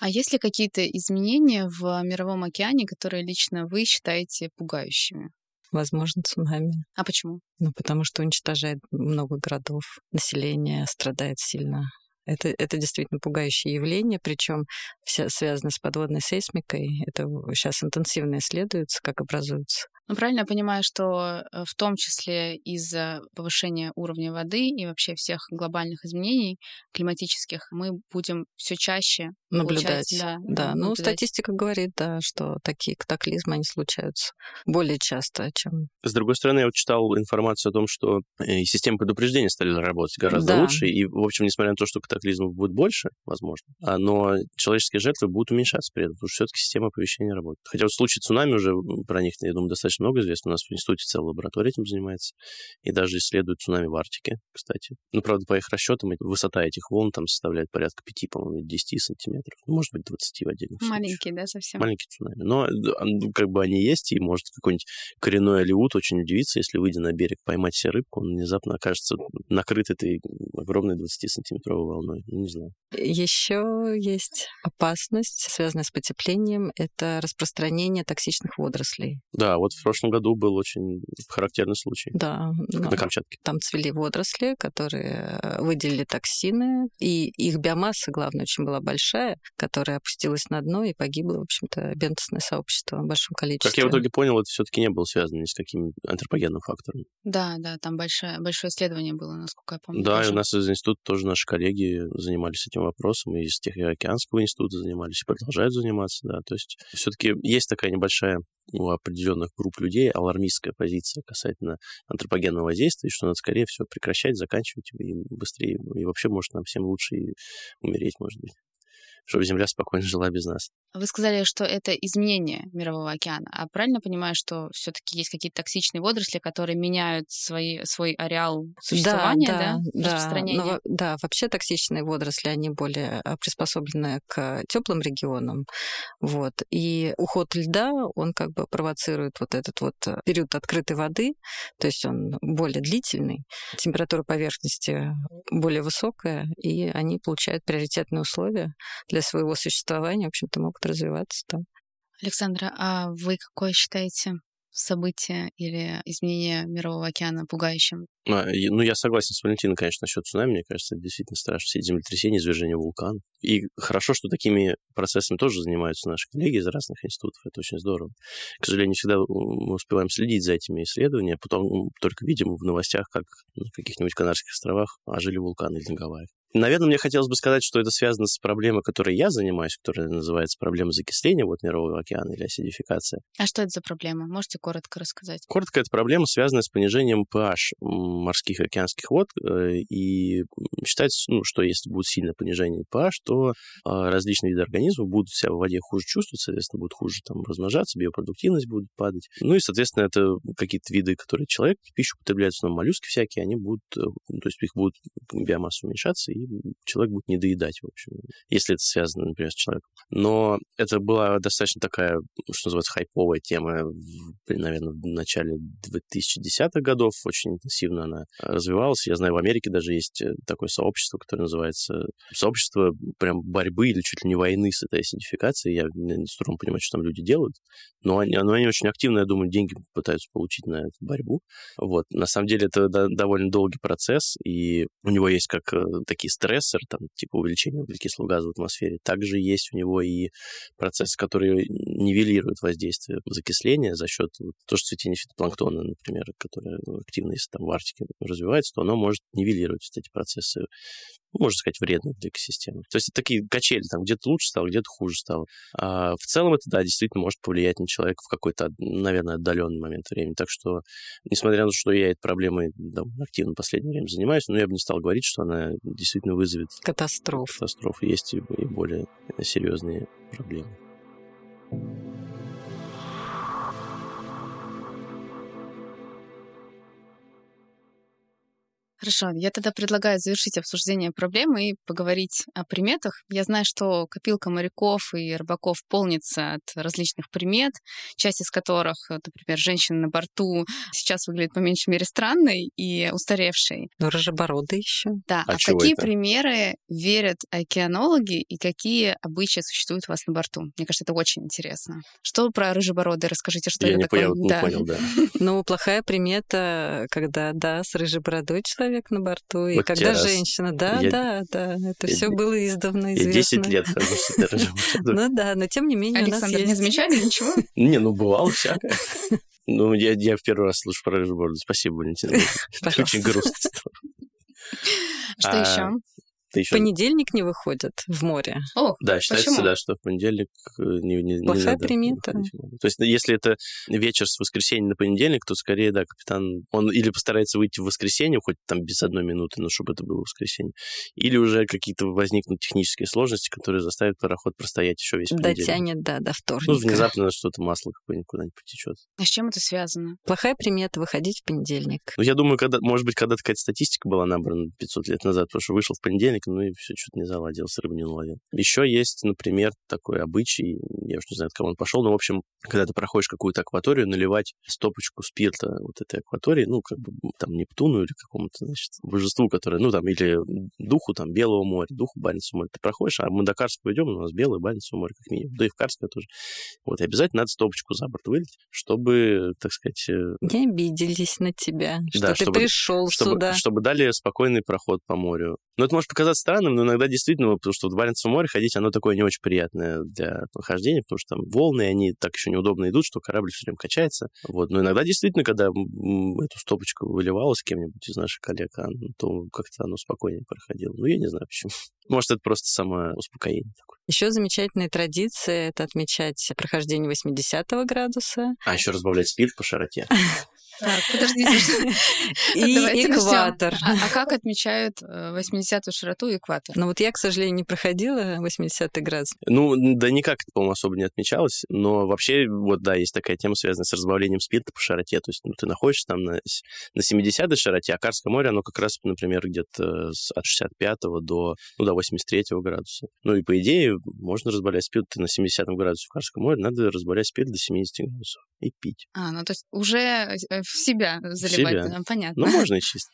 А есть ли какие-то изменения в Мировом океане, которые лично вы считаете пугающими? Возможно, цунами. А почему? Ну, потому что уничтожает много городов, население страдает сильно. Это, это действительно пугающее явление, причем все связано с подводной сейсмикой. Это сейчас интенсивно исследуется, как образуется. Ну, правильно я понимаю, что э, в том числе из-за повышения уровня воды и вообще всех глобальных изменений климатических мы будем все чаще Наблюдать. получать, да, да. Ну, наблюдать. статистика говорит, да, что такие катаклизмы, они случаются более часто, чем... С другой стороны, я вот читал информацию о том, что э, и системы предупреждения стали работать гораздо Да. лучше, и, в общем, несмотря на то, что катаклизмов будет больше, возможно, а, но человеческие жертвы будут уменьшаться при этом, потому что все-таки система оповещения работает. Хотя вот в случае цунами уже про них, я думаю, достаточно много известно. У нас в институте целая лаборатория этим занимается, и даже исследуют цунами в Арктике, кстати. Ну, правда, по их расчетам, высота этих волн там составляет порядка 5, по-моему, 10 сантиметров, ну, может быть, 20 в отдельных случаях. Маленькие, да, совсем? Маленькие цунами. Но э, ну, как бы они есть, и может какой-нибудь коренной алиут очень удивиться, если, выйдя на берег, поймать себе рыбку, он внезапно окажется накрыт этой огромной 20-сантиметровой волной. Ну, Не знаю. Еще есть опасность, связанная с потеплением, это распространение токсичных водорослей. Да, вот в прошлом году был очень характерный случай. Да. На Камчатке. Там цвели водоросли, которые э, выделили токсины, и их биомасса, главное, очень была большая, которая опустилась на дно и погибло, в общем-то, бентосное сообщество в большом количестве. Как я в итоге понял, это все-таки не было связано ни с каким антропогенным фактором. Да, да, там большое, большое исследование было, насколько я помню. Да, и у нас из института тоже наши коллеги занимались этим вопросом, и из Тихоокеанского института занимались, и продолжают заниматься, да. То есть все-таки есть такая небольшая у определенных групп людей алармистская позиция касательно антропогенного воздействия, что надо скорее все прекращать, заканчивать и быстрее. И вообще, может, нам всем лучше и умереть, может быть чтобы Земля спокойно жила без нас. Вы сказали, что это изменение Мирового океана. А правильно понимаю, что все-таки есть какие-то токсичные водоросли, которые меняют свои, свой ареал существования, да? Да, да, распространения? Но, да, вообще токсичные водоросли, они более а, приспособлены к теплым регионам. Вот. И уход льда, он как бы провоцирует вот этот вот э, период открытой воды, то есть он более длительный, температура поверхности более высокая, и они получают приоритетные условия для своего существования, в общем-то, могут развиваться там. Александра, а вы какое считаете событие или изменение Мирового океана пугающим? А, ну, я согласен с Валентиной, конечно, насчет цунами. Мне кажется, это действительно страшно. Все землетрясения, извержения вулканов. И хорошо, что такими процессами тоже занимаются наши коллеги из разных институтов. Это очень здорово. К сожалению, всегда мы успеваем следить за этими исследованиями, а потом только видим в новостях, как на каких-нибудь Канарских островах ожили вулканы или на Гавайях. Наверное, мне хотелось бы сказать, что это связано с проблемой, которой я занимаюсь, которая называется проблема закисления вот Мирового океана или асидификация. А что это за проблема? Можете коротко рассказать? Коротко, это проблема, связанная с понижением pH морских и океанских вод. Э, и считается, ну, что если будет сильное понижение pH, то а, различные виды организмов будут себя в воде хуже чувствовать, соответственно, будут хуже там размножаться, биопродуктивность будет падать. Ну и, соответственно, это какие-то виды, которые человек в пищу употребляет, но моллюски всякие, они будут, ну, то есть их будет биомасса уменьшаться, и человек будет недоедать, в общем, если это связано, например, с человеком. Но это была достаточно такая, что называется, хайповая тема, наверное, в начале 2010-х годов. Очень интенсивно она развивалась. Я знаю, в Америке даже есть э, такое сообщество, которое называется сообщество прям борьбы или чуть ли не войны с этой асидификацией. Я не с трудом понимаю, что там люди делают. Но они, но они очень активно, я думаю, деньги пытаются получить на эту борьбу. Вот. На самом деле это довольно долгий процесс, и у него есть как э, такие стрессор, там, типа увеличения углекислого газа в атмосфере. Также есть у него и процесс, который нивелирует воздействие закисления за счет вот, то, что цветение фитопланктона, например, которое активно, если там в Арктике развивается, то оно может нивелировать эти процессы можно сказать, вредных для экосистемы. То есть такие качели, там где-то лучше стало, где-то хуже стало. А в целом это, да, действительно может повлиять на человека в какой-то, наверное, отдаленный момент времени. Так что, несмотря на то, что я этой проблемой довольно активно в последнее время занимаюсь, но я бы не стал говорить, что она действительно вызовет катастроф. Катастроф. Есть и более серьезные проблемы. Хорошо, я тогда предлагаю завершить обсуждение проблемы и поговорить о приметах. Я знаю, что копилка моряков и рыбаков полнится от различных примет, часть из которых, например, женщина на борту сейчас выглядит по меньшей мере странной и устаревшей. Но рыжебородые еще. Да. А, а какие это? примеры верят океанологи и какие обычаи существуют у вас на борту? Мне кажется, это очень интересно. Что про рыжебородые? Расскажите, что я это не такое? Понял, не да. понял, да. Ну, плохая примета, когда, да, с рыжей бородой человек человек на борту, и вот когда женщина. Да, я... да, да, это я... все было издавна известно. Я 10 лет хожу с Ну да, но тем не менее Александр, у нас есть... не замечали ничего? Не, ну бывало всякое. Ну, я, я в первый раз слышу про рыжую бороду. Спасибо, Валентина. Очень грустно стало. Что а, еще? Ты еще... Понедельник не выходит в море. О, да, считается, почему? да, что в понедельник э, не, не, Плохая не надо примета. То есть, если это вечер с воскресенья на понедельник, то скорее, да, капитан, он или постарается выйти в воскресенье, хоть там без одной минуты, но чтобы это было воскресенье, или уже какие-то возникнут технические сложности, которые заставят пароход простоять еще весь понедельник. Дотянет, да, до вторника. Ну, внезапно что-то масло какое-нибудь куда-нибудь потечет. А с чем это связано? Плохая примета выходить в понедельник. Ну, я думаю, когда, может быть, когда-то какая-то статистика была набрана 500 лет назад, потому что вышел в понедельник, ну и все, что-то не заладилось, рыбу не наловил. Еще есть, например, такой обычай, я уж не знаю, от кого он пошел, но, в общем, когда ты проходишь какую-то акваторию, наливать стопочку спирта вот этой акватории, ну, как бы там Нептуну или какому-то, значит, божеству, которое, ну, там, или духу там Белого моря, духу Баренцева моря. Ты проходишь, а мы до Карского идем, у нас Белое Баренцево море, как минимум, да и в Карское тоже. Вот, и обязательно надо стопочку за борт вылить, чтобы, так сказать... Э, не обиделись на тебя, что да, ты чтобы, пришел чтобы, сюда. Чтобы дали спокойный проход по морю. Но это может показаться странным, но иногда действительно, потому что в Баренцево море ходить, оно такое не очень приятное для хождения, потому что там волны, они так еще неудобно идут, что корабль все время качается. Вот. Но иногда действительно, когда эту стопочку выливала с кем-нибудь из наших коллег, а, ну, то как-то оно спокойнее проходило. Ну, я не знаю почему. Может, это просто самоуспокоение такое. Еще замечательная традиция — это отмечать прохождение 80 градуса. А еще разбавлять спирт по широте. Так, подождите. И экватор. А, а как отмечают 80-ю э, широту экватор? Ну вот я, к сожалению, не проходила 80-й градус. Ну, да никак это, по-моему, особо не отмечалось. Но вообще, вот да, есть такая тема, связанная с разбавлением спирта по широте. То есть ну, ты находишься там на, на 70-й широте, а Карское море, оно как раз, например, где-то от 65 до, ну, до 83 градуса. Ну и по идее можно разбавлять спирт на 70 градусе в Карском море, надо разбавлять спирт до 70 градусов и пить. А, ну то есть уже э, в себя заливать, себя. понятно. Ну, можно и чисто.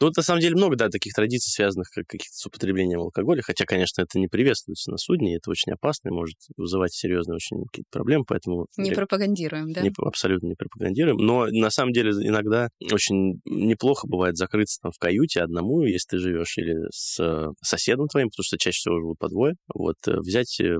Ну, на самом деле много, да, таких традиций, связанных как каких-то с употреблением алкоголя, хотя, конечно, это не приветствуется на судне, это очень опасно и может вызывать серьезные очень какие-то проблемы, поэтому... Не пропагандируем, да? Не, абсолютно не пропагандируем, но на самом деле иногда очень неплохо бывает закрыться там в каюте одному, если ты живешь, или с соседом твоим, потому что чаще всего живут по двое, вот, э, взять э,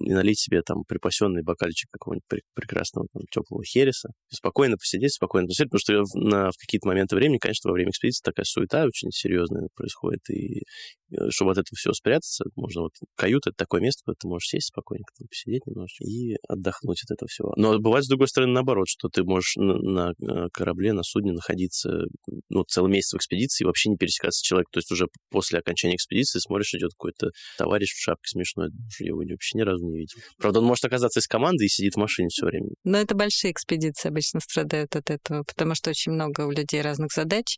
и налить себе там припасенный бокальчик какого-нибудь прекрасного там, теплого хереса, спокойно посидеть, спокойно посидеть, потому что на, в какие-то моменты времени, конечно, во время экспедиции такая суета очень серьезная происходит, и э, чтобы от этого всего спрятаться, можно вот каюта — это такое место, куда ты можешь сесть спокойненько, там, посидеть немножко и отдохнуть от этого всего. Но бывает, с другой стороны, наоборот, что ты можешь на, на корабле, на судне находиться ну, целый месяц в экспедиции и вообще не пересекаться с человеком. То есть уже после окончания экспедиции смотришь, идет какой-то товарищ в шапке смешной, я его вообще ни разу не видел. Правда, он может оказаться из команды и сидит в машине все время. Но это большие экспедиции обычно страдают от этого, потому что очень много у людей разных задач,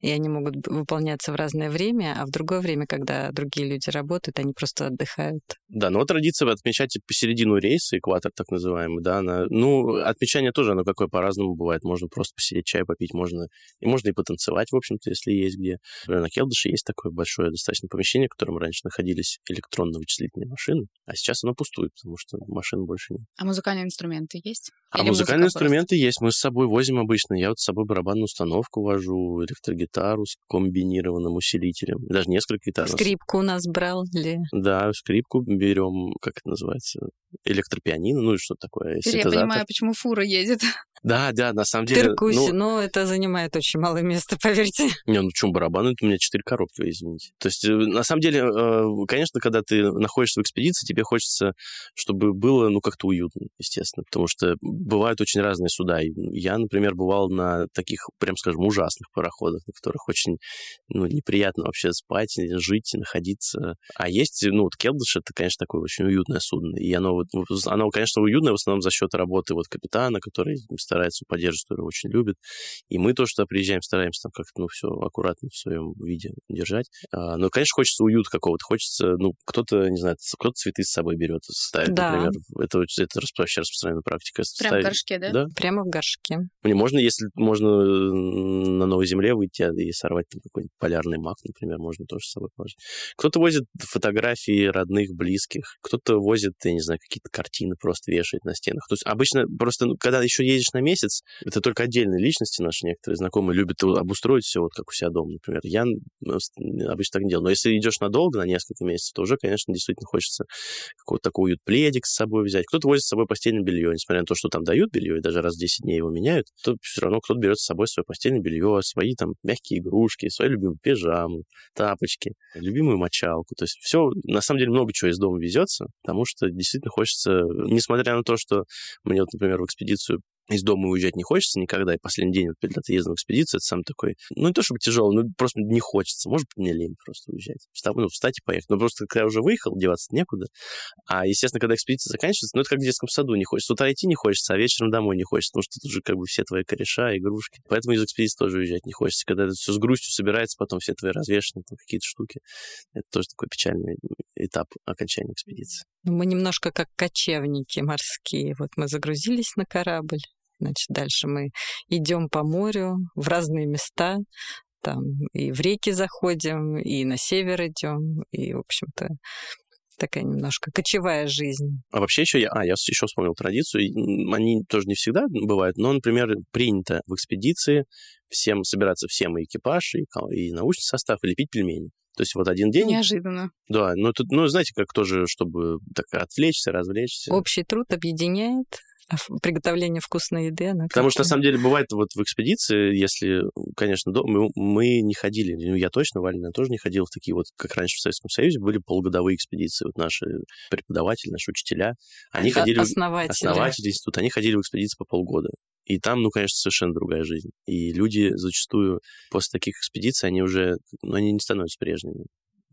и они могут выполняться в разное время, а в другое время, когда другие люди работают, они просто отдыхают. Да, но вот традиция отмечать посередину рейса, экватор так называемый, да, она, ну, отмечание тоже, оно какое по-разному бывает. Можно просто посидеть, чай попить, можно и можно и потанцевать, в общем-то, если есть где. Например, на Келдыше есть такое большое достаточно помещение, в котором раньше находились электронно-вычислительные машины, а сейчас оно пустует, потому что машин больше нет. А музыкальные инструменты есть? А Или музыкальные инструменты просто? есть. Мы с собой возим обычно. Я вот с собой барабанную установку вожу, электрогитару с комбинированным усилителем. Даже несколько гитар. Скрипку у нас брал ли? Да, скрипку берем, как это называется, электропианино, ну и что такое, Теперь я понимаю, почему фура едет. Да, да, на самом деле... Тыркуси, ну, но это занимает очень мало места, поверьте. Не, ну почему барабан? Это у меня четыре коробки, извините. То есть, э, на самом деле, э, конечно, когда ты находишься в экспедиции, тебе хочется, чтобы было, ну, как-то уютно, естественно, потому что бывают очень разные суда. Я, например, бывал на таких, прям скажем, ужасных пароходах, на которых очень, ну, неприятно вообще спать, жить, находиться. А есть, ну, вот Келдыш, это, конечно, такое очень уютное судно, и оно, вот, оно, конечно, уютное в основном за счет работы вот капитана, который старается поддерживать, который очень любит. И мы тоже туда приезжаем, стараемся там как-то, ну, все аккуратно в своем виде держать. А, но, конечно, хочется уют какого-то, хочется, ну, кто-то, не знаю, кто-то цветы с собой берет, ставит, да. например. Это, это вообще распространенная практика. Прямо ставить, в горшке, да? да? Прямо в горшке. Мне можно, если можно на Новой Земле выйти и сорвать там какой-нибудь полярный мак, например, можно тоже с собой положить. Кто-то возит фотографии родных, близких, кто-то возит, я не знаю, какие-то картины просто вешает на стенах. То есть обычно просто, ну, когда еще едешь на месяц, это только отдельные личности наши некоторые знакомые любят обустроить все вот как у себя дома, например. Я ну, обычно так не делаю. Но если идешь надолго, на несколько месяцев, то уже, конечно, действительно хочется какой-то такой уют пледик с собой взять. Кто-то возит с собой постельное белье, несмотря на то, что там дают белье, и даже раз в 10 дней его меняют, то все равно кто-то берет с собой свое постельное белье, свои там мягкие игрушки, свои любимые пижамы, тапочки, любимую мочалку. То есть все, на самом деле, много чего из дома везется, потому что действительно хочется, несмотря на то, что мне вот, например, в экспедицию из дома уезжать не хочется никогда, и последний день вот перед отъездом в экспедицию, это сам такой, ну не то чтобы тяжело, но просто не хочется, может быть, мне лень просто уезжать. Встать, ну, встать и поехать. Но просто когда я уже выехал, деваться некуда. А, естественно, когда экспедиция заканчивается, ну это как в детском саду, не хочется. С утра идти не хочется, а вечером домой не хочется, потому что тут уже как бы все твои кореша, игрушки. Поэтому из экспедиции тоже уезжать не хочется. Когда это все с грустью собирается, потом все твои развешенные там какие-то штуки. Это тоже такой печальный этап окончания экспедиции. Мы немножко как кочевники морские. Вот мы загрузились на корабль, Значит, дальше мы идем по морю в разные места, там и в реки заходим, и на север идем, и, в общем-то, такая немножко кочевая жизнь. А вообще еще я, а, я еще вспомнил традицию, они тоже не всегда бывают, но, например, принято в экспедиции всем собираться всем и экипаж, и, и научный состав, и лепить пельмени. То есть вот один день... Неожиданно. Да, ну, тут, ну знаете, как тоже, чтобы так отвлечься, развлечься. Общий труд объединяет, а приготовление вкусной еды. Она Потому что, на самом деле, бывает вот в экспедиции, если, конечно, до, мы, мы не ходили, ну, я точно, Валина тоже не ходил в такие вот, как раньше в Советском Союзе, были полугодовые экспедиции. Вот наши преподаватели, наши учителя, они Это ходили... Основатели. Основатели института, они ходили в экспедиции по полгода. И там, ну, конечно, совершенно другая жизнь. И люди зачастую после таких экспедиций, они уже, ну, они не становятся прежними.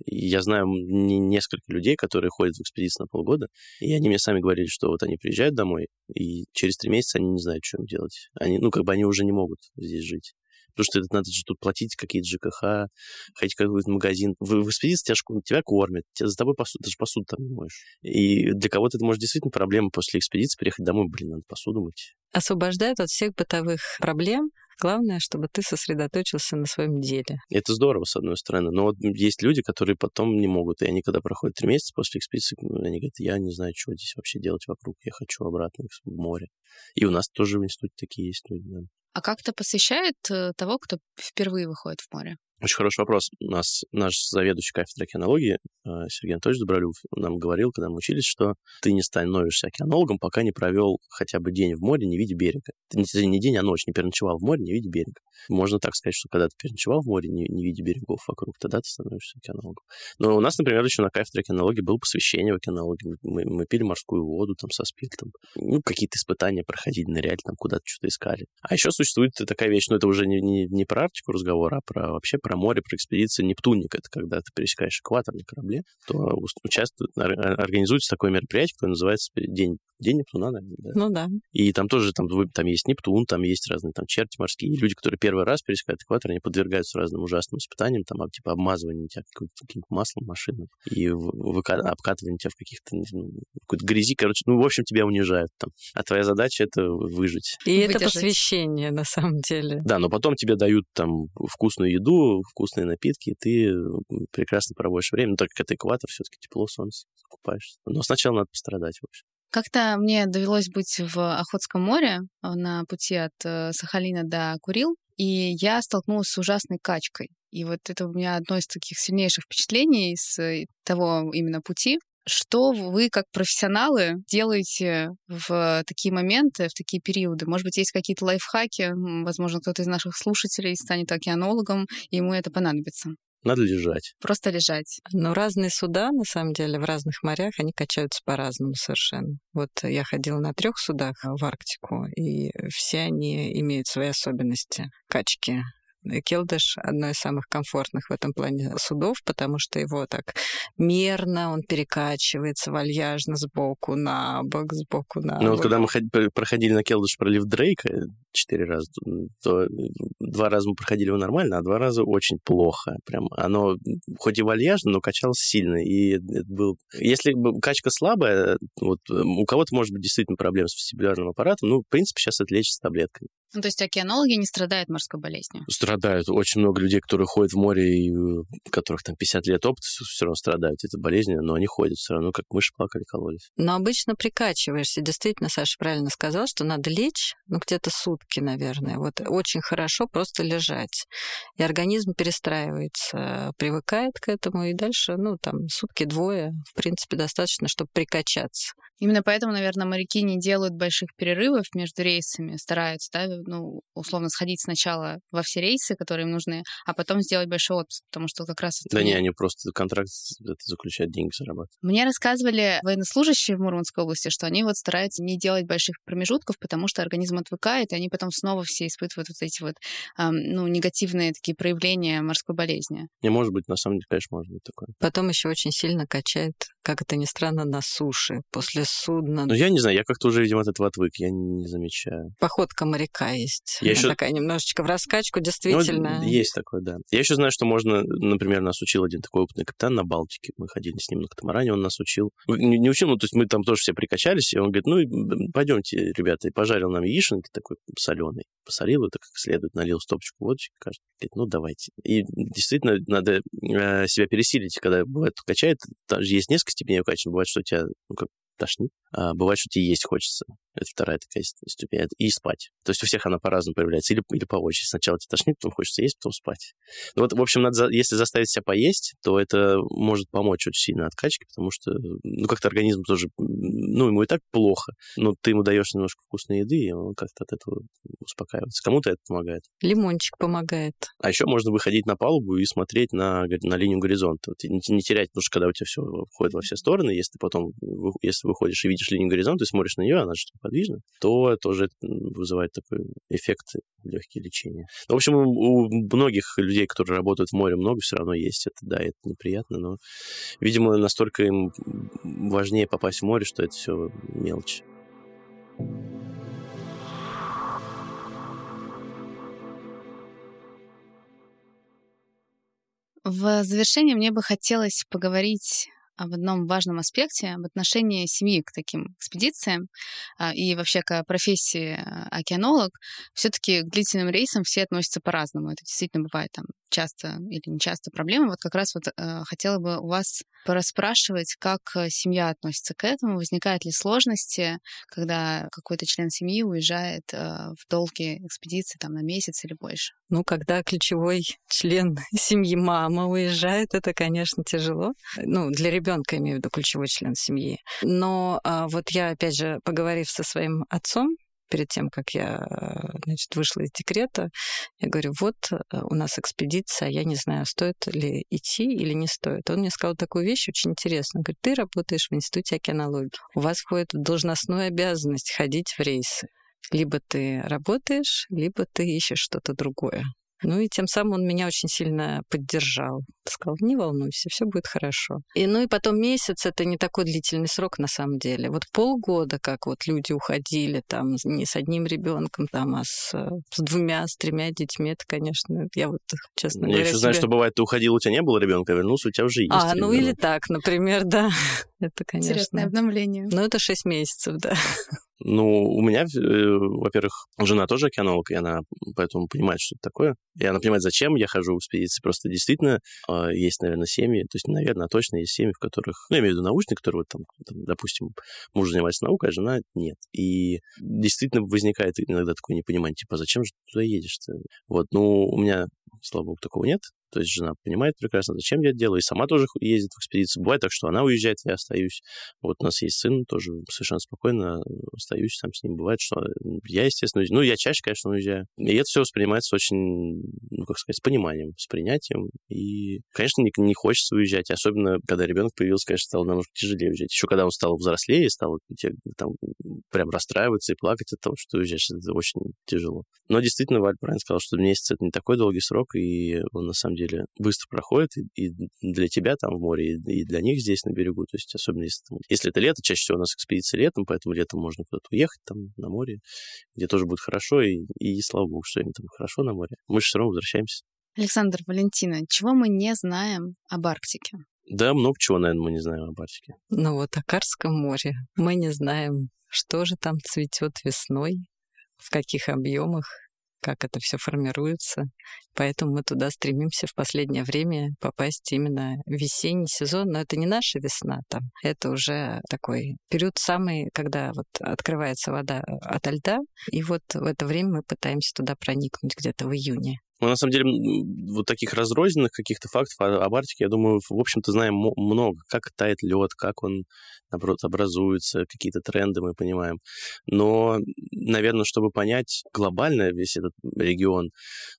Я знаю несколько людей, которые ходят в экспедицию на полгода, и они мне сами говорили, что вот они приезжают домой, и через три месяца они не знают, что им делать. Они, ну, как бы они уже не могут здесь жить. Потому что это надо же тут платить какие-то ЖКХ, ходить в какой-то магазин. В, в экспедиции тебя, тебя кормят, тебя за тобой посуду, ты же посуду там не моешь. И для кого-то это может действительно проблема после экспедиции приехать домой, блин, надо посуду мыть. Освобождает от всех бытовых проблем, Главное, чтобы ты сосредоточился на своем деле. Это здорово, с одной стороны. Но вот есть люди, которые потом не могут. И они, когда проходят три месяца после экспедиции, они говорят, я не знаю, что здесь вообще делать вокруг. Я хочу обратно в море. И у нас тоже в институте такие есть люди. Да. А как это посвящает э, того, кто впервые выходит в море? Очень хороший вопрос. Нас наш заведующий кафедрой океанологии э, Сергей Анатольевич Добролюб нам говорил, когда мы учились, что ты не становишься океанологом, пока не провел хотя бы день в море, не видя берега. Ты не день, а ночь, не переночевал в море, не видя берега. Можно так сказать, что когда ты переночевал в море, не, не видя берегов вокруг, тогда ты становишься океанологом. Но у нас, например, еще на кафедре океанологии было посвящение в океанологии. Мы, мы пили морскую воду там со спиртом. Ну, какие-то испытания проходили, ныряли, там куда-то что-то искали. А еще существует такая вещь, ну, это уже не, не, не про Арктику разговор, а про вообще про море, про экспедиции Нептуник. Это когда ты пересекаешь экватор на корабле, то участвует, организуется такое мероприятие, которое называется День День Нептуна, наверное, да? Ну да. И там тоже там, там есть Нептун, там есть разные там черти морские. И люди, которые первый раз пересекают экватор, они подвергаются разным ужасным испытаниям, там, типа обмазывание тебя каким-то маслом машины и обкатывание тебя в каких-то ну, какой-то грязи. Короче, ну, в общем, тебя унижают там. А твоя задача — это выжить. И Выдержать. это посвящение, на самом деле. Да, но потом тебе дают там вкусную еду, вкусные напитки, ты прекрасно проводишь время. Ну, так как это экватор, все таки тепло, солнце, купаешься. Но сначала надо пострадать, в общем. Как-то мне довелось быть в Охотском море э, на пути от э, Сахалина до Курил, и я столкнулась с ужасной качкой. И вот это у меня одно из таких сильнейших впечатлений с э, того именно пути. Что вы, как профессионалы, делаете в такие моменты, в такие периоды? Может быть, есть какие-то лайфхаки? Возможно, кто-то из наших слушателей станет океанологом, и ему это понадобится. Надо лежать. Просто лежать. Но разные суда, на самом деле, в разных морях, они качаются по-разному совершенно. Вот я ходила на трех судах в Арктику, и все они имеют свои особенности качки Келдыш одно из самых комфортных в этом плане судов, потому что его так мерно, он перекачивается вальяжно сбоку на бок, сбоку на Ну вот когда мы проходили на Келдыш пролив Дрейка четыре раза, то два раза мы проходили его нормально, а два раза очень плохо. Прям оно хоть и вальяжно, но качалось сильно. И это был... Если качка слабая, вот у кого-то может быть действительно проблема с вестибулярным аппаратом, ну, в принципе, сейчас это лечится таблетками. Ну, то есть океанологи не страдают морской болезнью? Страдают. Очень много людей, которые ходят в море, и у которых там 50 лет опыта, все равно страдают этой болезнью, но они ходят все равно, как мыши плакали, кололись. Но обычно прикачиваешься. Действительно, Саша правильно сказал, что надо лечь, ну, где-то сутки, наверное. Вот очень хорошо просто лежать. И организм перестраивается, привыкает к этому, и дальше, ну, там, сутки-двое, в принципе, достаточно, чтобы прикачаться. Именно поэтому, наверное, моряки не делают больших перерывов между рейсами, стараются, да, ну, условно, сходить сначала во все рейсы, которые им нужны, а потом сделать большой отпуск, потому что как раз... Да не, они просто контракт это заключают, деньги зарабатывают. Мне рассказывали военнослужащие в Мурманской области, что они вот стараются не делать больших промежутков, потому что организм отвыкает, и они потом снова все испытывают вот эти вот, эм, ну, негативные такие проявления морской болезни. Не может быть, на самом деле, конечно, может быть такое. Потом еще очень сильно качает, как это ни странно, на суше, после судна. Ну, я не знаю, я как-то уже, видимо, от этого отвык, я не замечаю. Походка моряка есть. Я еще... Такая немножечко в раскачку, действительно. Ну, есть такое, да. Я еще знаю, что можно, например, нас учил один такой опытный капитан на Балтике. Мы ходили с ним на катамаране, он нас учил. Не, не учил, ну, то есть мы там тоже все прикачались, и он говорит, ну, пойдемте, ребята, и пожарил нам яишенки такой соленый. Посолил это как следует, налил стопочку водочки, кажется, говорит, ну, давайте. И действительно, надо э, себя пересилить, когда бывает качает. Есть несколько степеней качества. Бывает, что у тебя ну, как тошнит. А бывает, что тебе есть хочется. Это вторая такая ступень. И спать. То есть у всех она по-разному появляется. Или, или по очереди. Сначала тебе тошнит, потом хочется есть, потом спать. Ну вот, в общем, надо, если заставить себя поесть, то это может помочь очень сильно откачке, потому что, ну, как-то организм тоже, ну, ему и так плохо, но ты ему даешь немножко вкусной еды, и он как-то от этого успокаивается. Кому-то это помогает. Лимончик помогает. А еще можно выходить на палубу и смотреть на, на линию горизонта. Вот, не, не терять, потому что когда у тебя все входит во все стороны, если ты потом, если выходишь и видишь линию горизонта, и смотришь на нее, она же подвижна, то тоже вызывает такой эффект легкие лечения. В общем, у многих людей, которые работают в море, много все равно есть это. Да, это неприятно, но, видимо, настолько им важнее попасть в море, что это все мелочь. В завершение мне бы хотелось поговорить об одном важном аспекте, об отношении семьи к таким экспедициям а, и вообще к профессии а, океанолог, все-таки к длительным рейсам все относятся по-разному. Это действительно бывает там часто или не часто проблемы. Вот как раз вот э, хотела бы у вас пораспрашивать, как э, семья относится к этому, возникают ли сложности, когда какой-то член семьи уезжает э, в долгие экспедиции там на месяц или больше. Ну, когда ключевой член семьи мама уезжает, это, конечно, тяжело. Ну, для ребенка имею в виду ключевой член семьи. Но а, вот я, опять же, поговорив со своим отцом, перед тем, как я значит, вышла из декрета, я говорю, вот э, у нас экспедиция, я не знаю, стоит ли идти или не стоит. Он мне сказал такую вещь очень интересную. Он говорит, ты работаешь в Институте океанологии, у вас входит в должностную обязанность ходить в рейсы. Либо ты работаешь, либо ты ищешь что-то другое. Ну и тем самым он меня очень сильно поддержал. Сказал, не волнуйся, все будет хорошо. И ну и потом месяц это не такой длительный срок на самом деле. Вот полгода, как вот люди уходили там не с одним ребенком, там, а с, с двумя, с тремя детьми, это, конечно, я вот честно я говоря. Я еще знаю, что бывает, ты уходил, у тебя не было ребенка, вернулся, у тебя уже есть. А, ну или так, например, да. Это, конечно. Интересное обновление. Ну, это шесть месяцев, да. Ну, у меня, э, во-первых, жена тоже океанолог, и она поэтому понимает, что это такое. И она понимает, зачем я хожу в экспедиции. Просто действительно э, есть, наверное, семьи, то есть, наверное, точно есть семьи, в которых, ну, я имею в виду научные, которые вот там, там, допустим, муж занимается наукой, а жена нет. И действительно возникает иногда такое непонимание, типа, зачем же ты туда едешь-то? Вот, ну, у меня, слава богу, такого нет. То есть жена понимает прекрасно, зачем я это делаю, и сама тоже ездит в экспедицию. Бывает так, что она уезжает, я остаюсь. Вот у нас есть сын, тоже совершенно спокойно остаюсь там с ним. Бывает, что я, естественно, уезжаю. Ну, я чаще, конечно, уезжаю. И это все воспринимается очень, ну, как сказать, с пониманием, с принятием. И, конечно, не, не хочется уезжать. Особенно, когда ребенок появился, конечно, стало намного тяжелее уезжать. Еще когда он стал взрослее, стал там прям расстраиваться и плакать от того, что уезжаешь, это очень тяжело. Но действительно, Валь правильно сказал, что месяц это не такой долгий срок, и он на самом деле деле быстро проходит и, для тебя там в море, и, для них здесь на берегу. То есть особенно если, там, если это лето, чаще всего у нас экспедиция летом, поэтому летом можно куда-то уехать там на море, где тоже будет хорошо, и, и слава богу, что им там хорошо на море. Мы же все равно возвращаемся. Александр, Валентина, чего мы не знаем об Арктике? Да, много чего, наверное, мы не знаем об Арктике. Ну вот о Карском море мы не знаем, что же там цветет весной, в каких объемах, как это все формируется. Поэтому мы туда стремимся в последнее время попасть именно в весенний сезон. Но это не наша весна там. Это уже такой период самый, когда вот открывается вода ото льда. И вот в это время мы пытаемся туда проникнуть где-то в июне. Ну, на самом деле, вот таких разрозненных каких-то фактов об Арктике, я думаю, в общем-то, знаем много. Как тает лед, как он, наоборот, образуется, какие-то тренды мы понимаем. Но, наверное, чтобы понять глобально весь этот регион,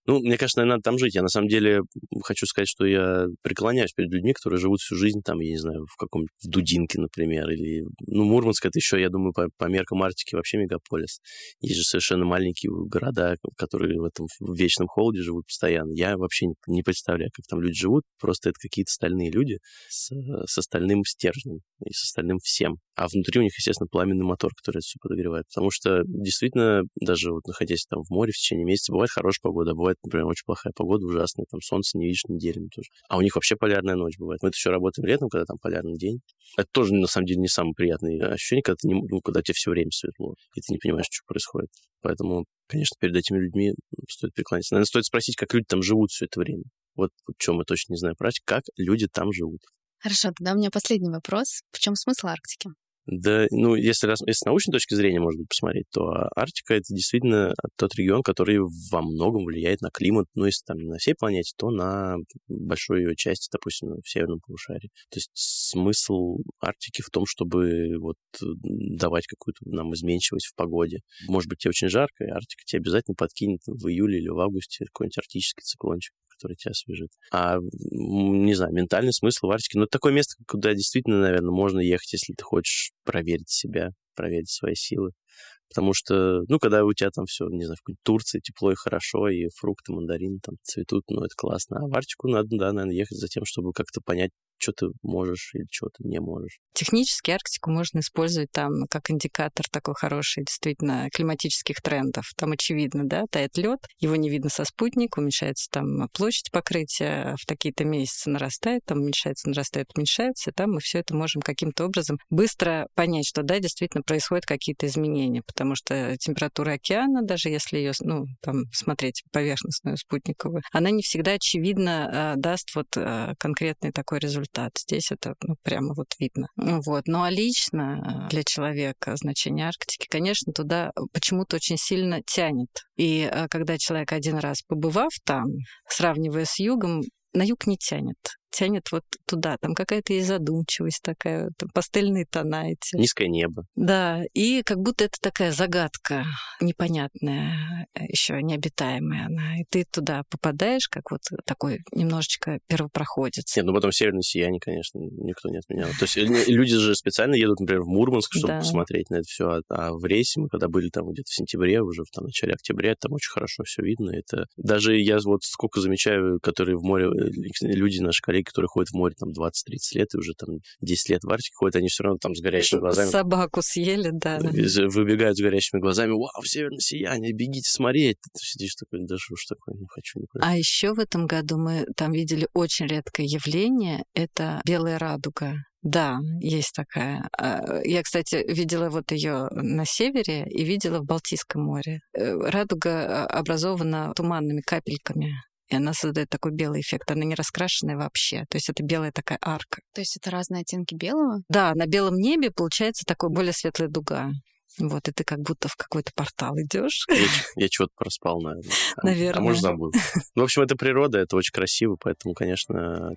ну, мне кажется, наверное, надо там жить. Я, на самом деле, хочу сказать, что я преклоняюсь перед людьми, которые живут всю жизнь там, я не знаю, в каком в Дудинке, например, или... Ну, Мурманск — это еще, я думаю, по, по меркам Арктики вообще мегаполис. Есть же совершенно маленькие города, которые в этом в вечном холоде живут постоянно. Я вообще не, представляю, как там люди живут. Просто это какие-то стальные люди с, с остальным стержнем и с остальным всем. А внутри у них, естественно, пламенный мотор, который это все подогревает. Потому что действительно, даже вот находясь там в море в течение месяца, бывает хорошая погода, а бывает, например, очень плохая погода, ужасная, там солнце не видишь неделями тоже. А у них вообще полярная ночь бывает. Мы еще работаем летом, когда там полярный день. Это тоже, на самом деле, не самое приятное ощущение, когда, ты не, ну, когда тебе все время светло, и ты не понимаешь, что происходит. Поэтому, конечно, перед этими людьми стоит преклониться. Наверное, стоит спросить, как люди там живут все это время. Вот, что мы точно не знаем про как люди там живут. Хорошо, тогда у меня последний вопрос. В чем смысл Арктики? Да, ну, если, если с научной точки зрения, быть, посмотреть, то Арктика — это действительно тот регион, который во многом влияет на климат, ну, если там не на всей планете, то на большой ее части, допустим, в северном полушарии. То есть смысл Арктики в том, чтобы вот давать какую-то нам изменчивость в погоде. Может быть, тебе очень жарко, и Арктика тебе обязательно подкинет в июле или в августе какой-нибудь арктический циклончик который тебя освежит. А, не знаю, ментальный смысл в Арктике, ну, такое место, куда действительно, наверное, можно ехать, если ты хочешь проверить себя, проверить свои силы. Потому что, ну, когда у тебя там все, не знаю, в Турции тепло и хорошо, и фрукты, мандарины там цветут, ну, это классно. А в Арктику надо, да, наверное, ехать за тем, чтобы как-то понять, что ты можешь или что ты не можешь. Технически Арктику можно использовать там как индикатор такой хороший, действительно, климатических трендов. Там очевидно, да, тает лед, его не видно со спутника, уменьшается там площадь покрытия, в такие-то месяцы нарастает, там уменьшается, нарастает, уменьшается, и там мы все это можем каким-то образом быстро понять, что да, действительно происходят какие-то изменения, потому что температура океана, даже если ее, ну, там, смотреть поверхностную спутниковую, она не всегда очевидно э, даст вот э, конкретный такой результат. Здесь это ну, прямо вот видно. Вот. Ну а лично для человека значение Арктики, конечно, туда почему-то очень сильно тянет. И э, когда человек один раз побывав там, сравнивая с югом, на юг не тянет тянет вот туда. Там какая-то есть задумчивость такая, там пастельные тона эти. Низкое небо. Да, и как будто это такая загадка непонятная, еще необитаемая она. И ты туда попадаешь, как вот такой немножечко первопроходец. Нет, ну потом северное сияние, конечно, никто не отменял. То есть люди же специально едут, например, в Мурманск, чтобы да. посмотреть на это все. А, а в рейсе мы когда были там где-то в сентябре, уже в там, начале октября, там очень хорошо все видно. Это даже я вот сколько замечаю, которые в море, э, люди, наши коллеги, которые ходят в море там 20-30 лет и уже там 10 лет в Арктике ходят, они все равно там с горящими глазами. Собаку съели, да. Выбегают с горящими глазами, вау, северное сияние, бегите смотреть. Ты сидишь такой, да что ж такое, не хочу никуда. А еще в этом году мы там видели очень редкое явление, это белая радуга. Да, есть такая. А, я, кстати, видела вот ее на севере и видела в Балтийском море. Э, радуга а, образована туманными капельками и она создает такой белый эффект. Она не раскрашенная вообще. То есть это белая такая арка. То есть это разные оттенки белого? Да, на белом небе получается такой более светлая дуга. Вот, и ты как будто в какой-то портал идешь. Я, я чего-то проспал, наверное. А, наверное. А может, забыл. Ну, в общем, это природа, это очень красиво, поэтому, конечно,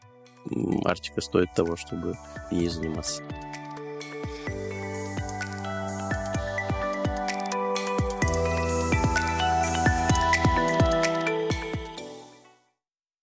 Арктика стоит того, чтобы ей заниматься.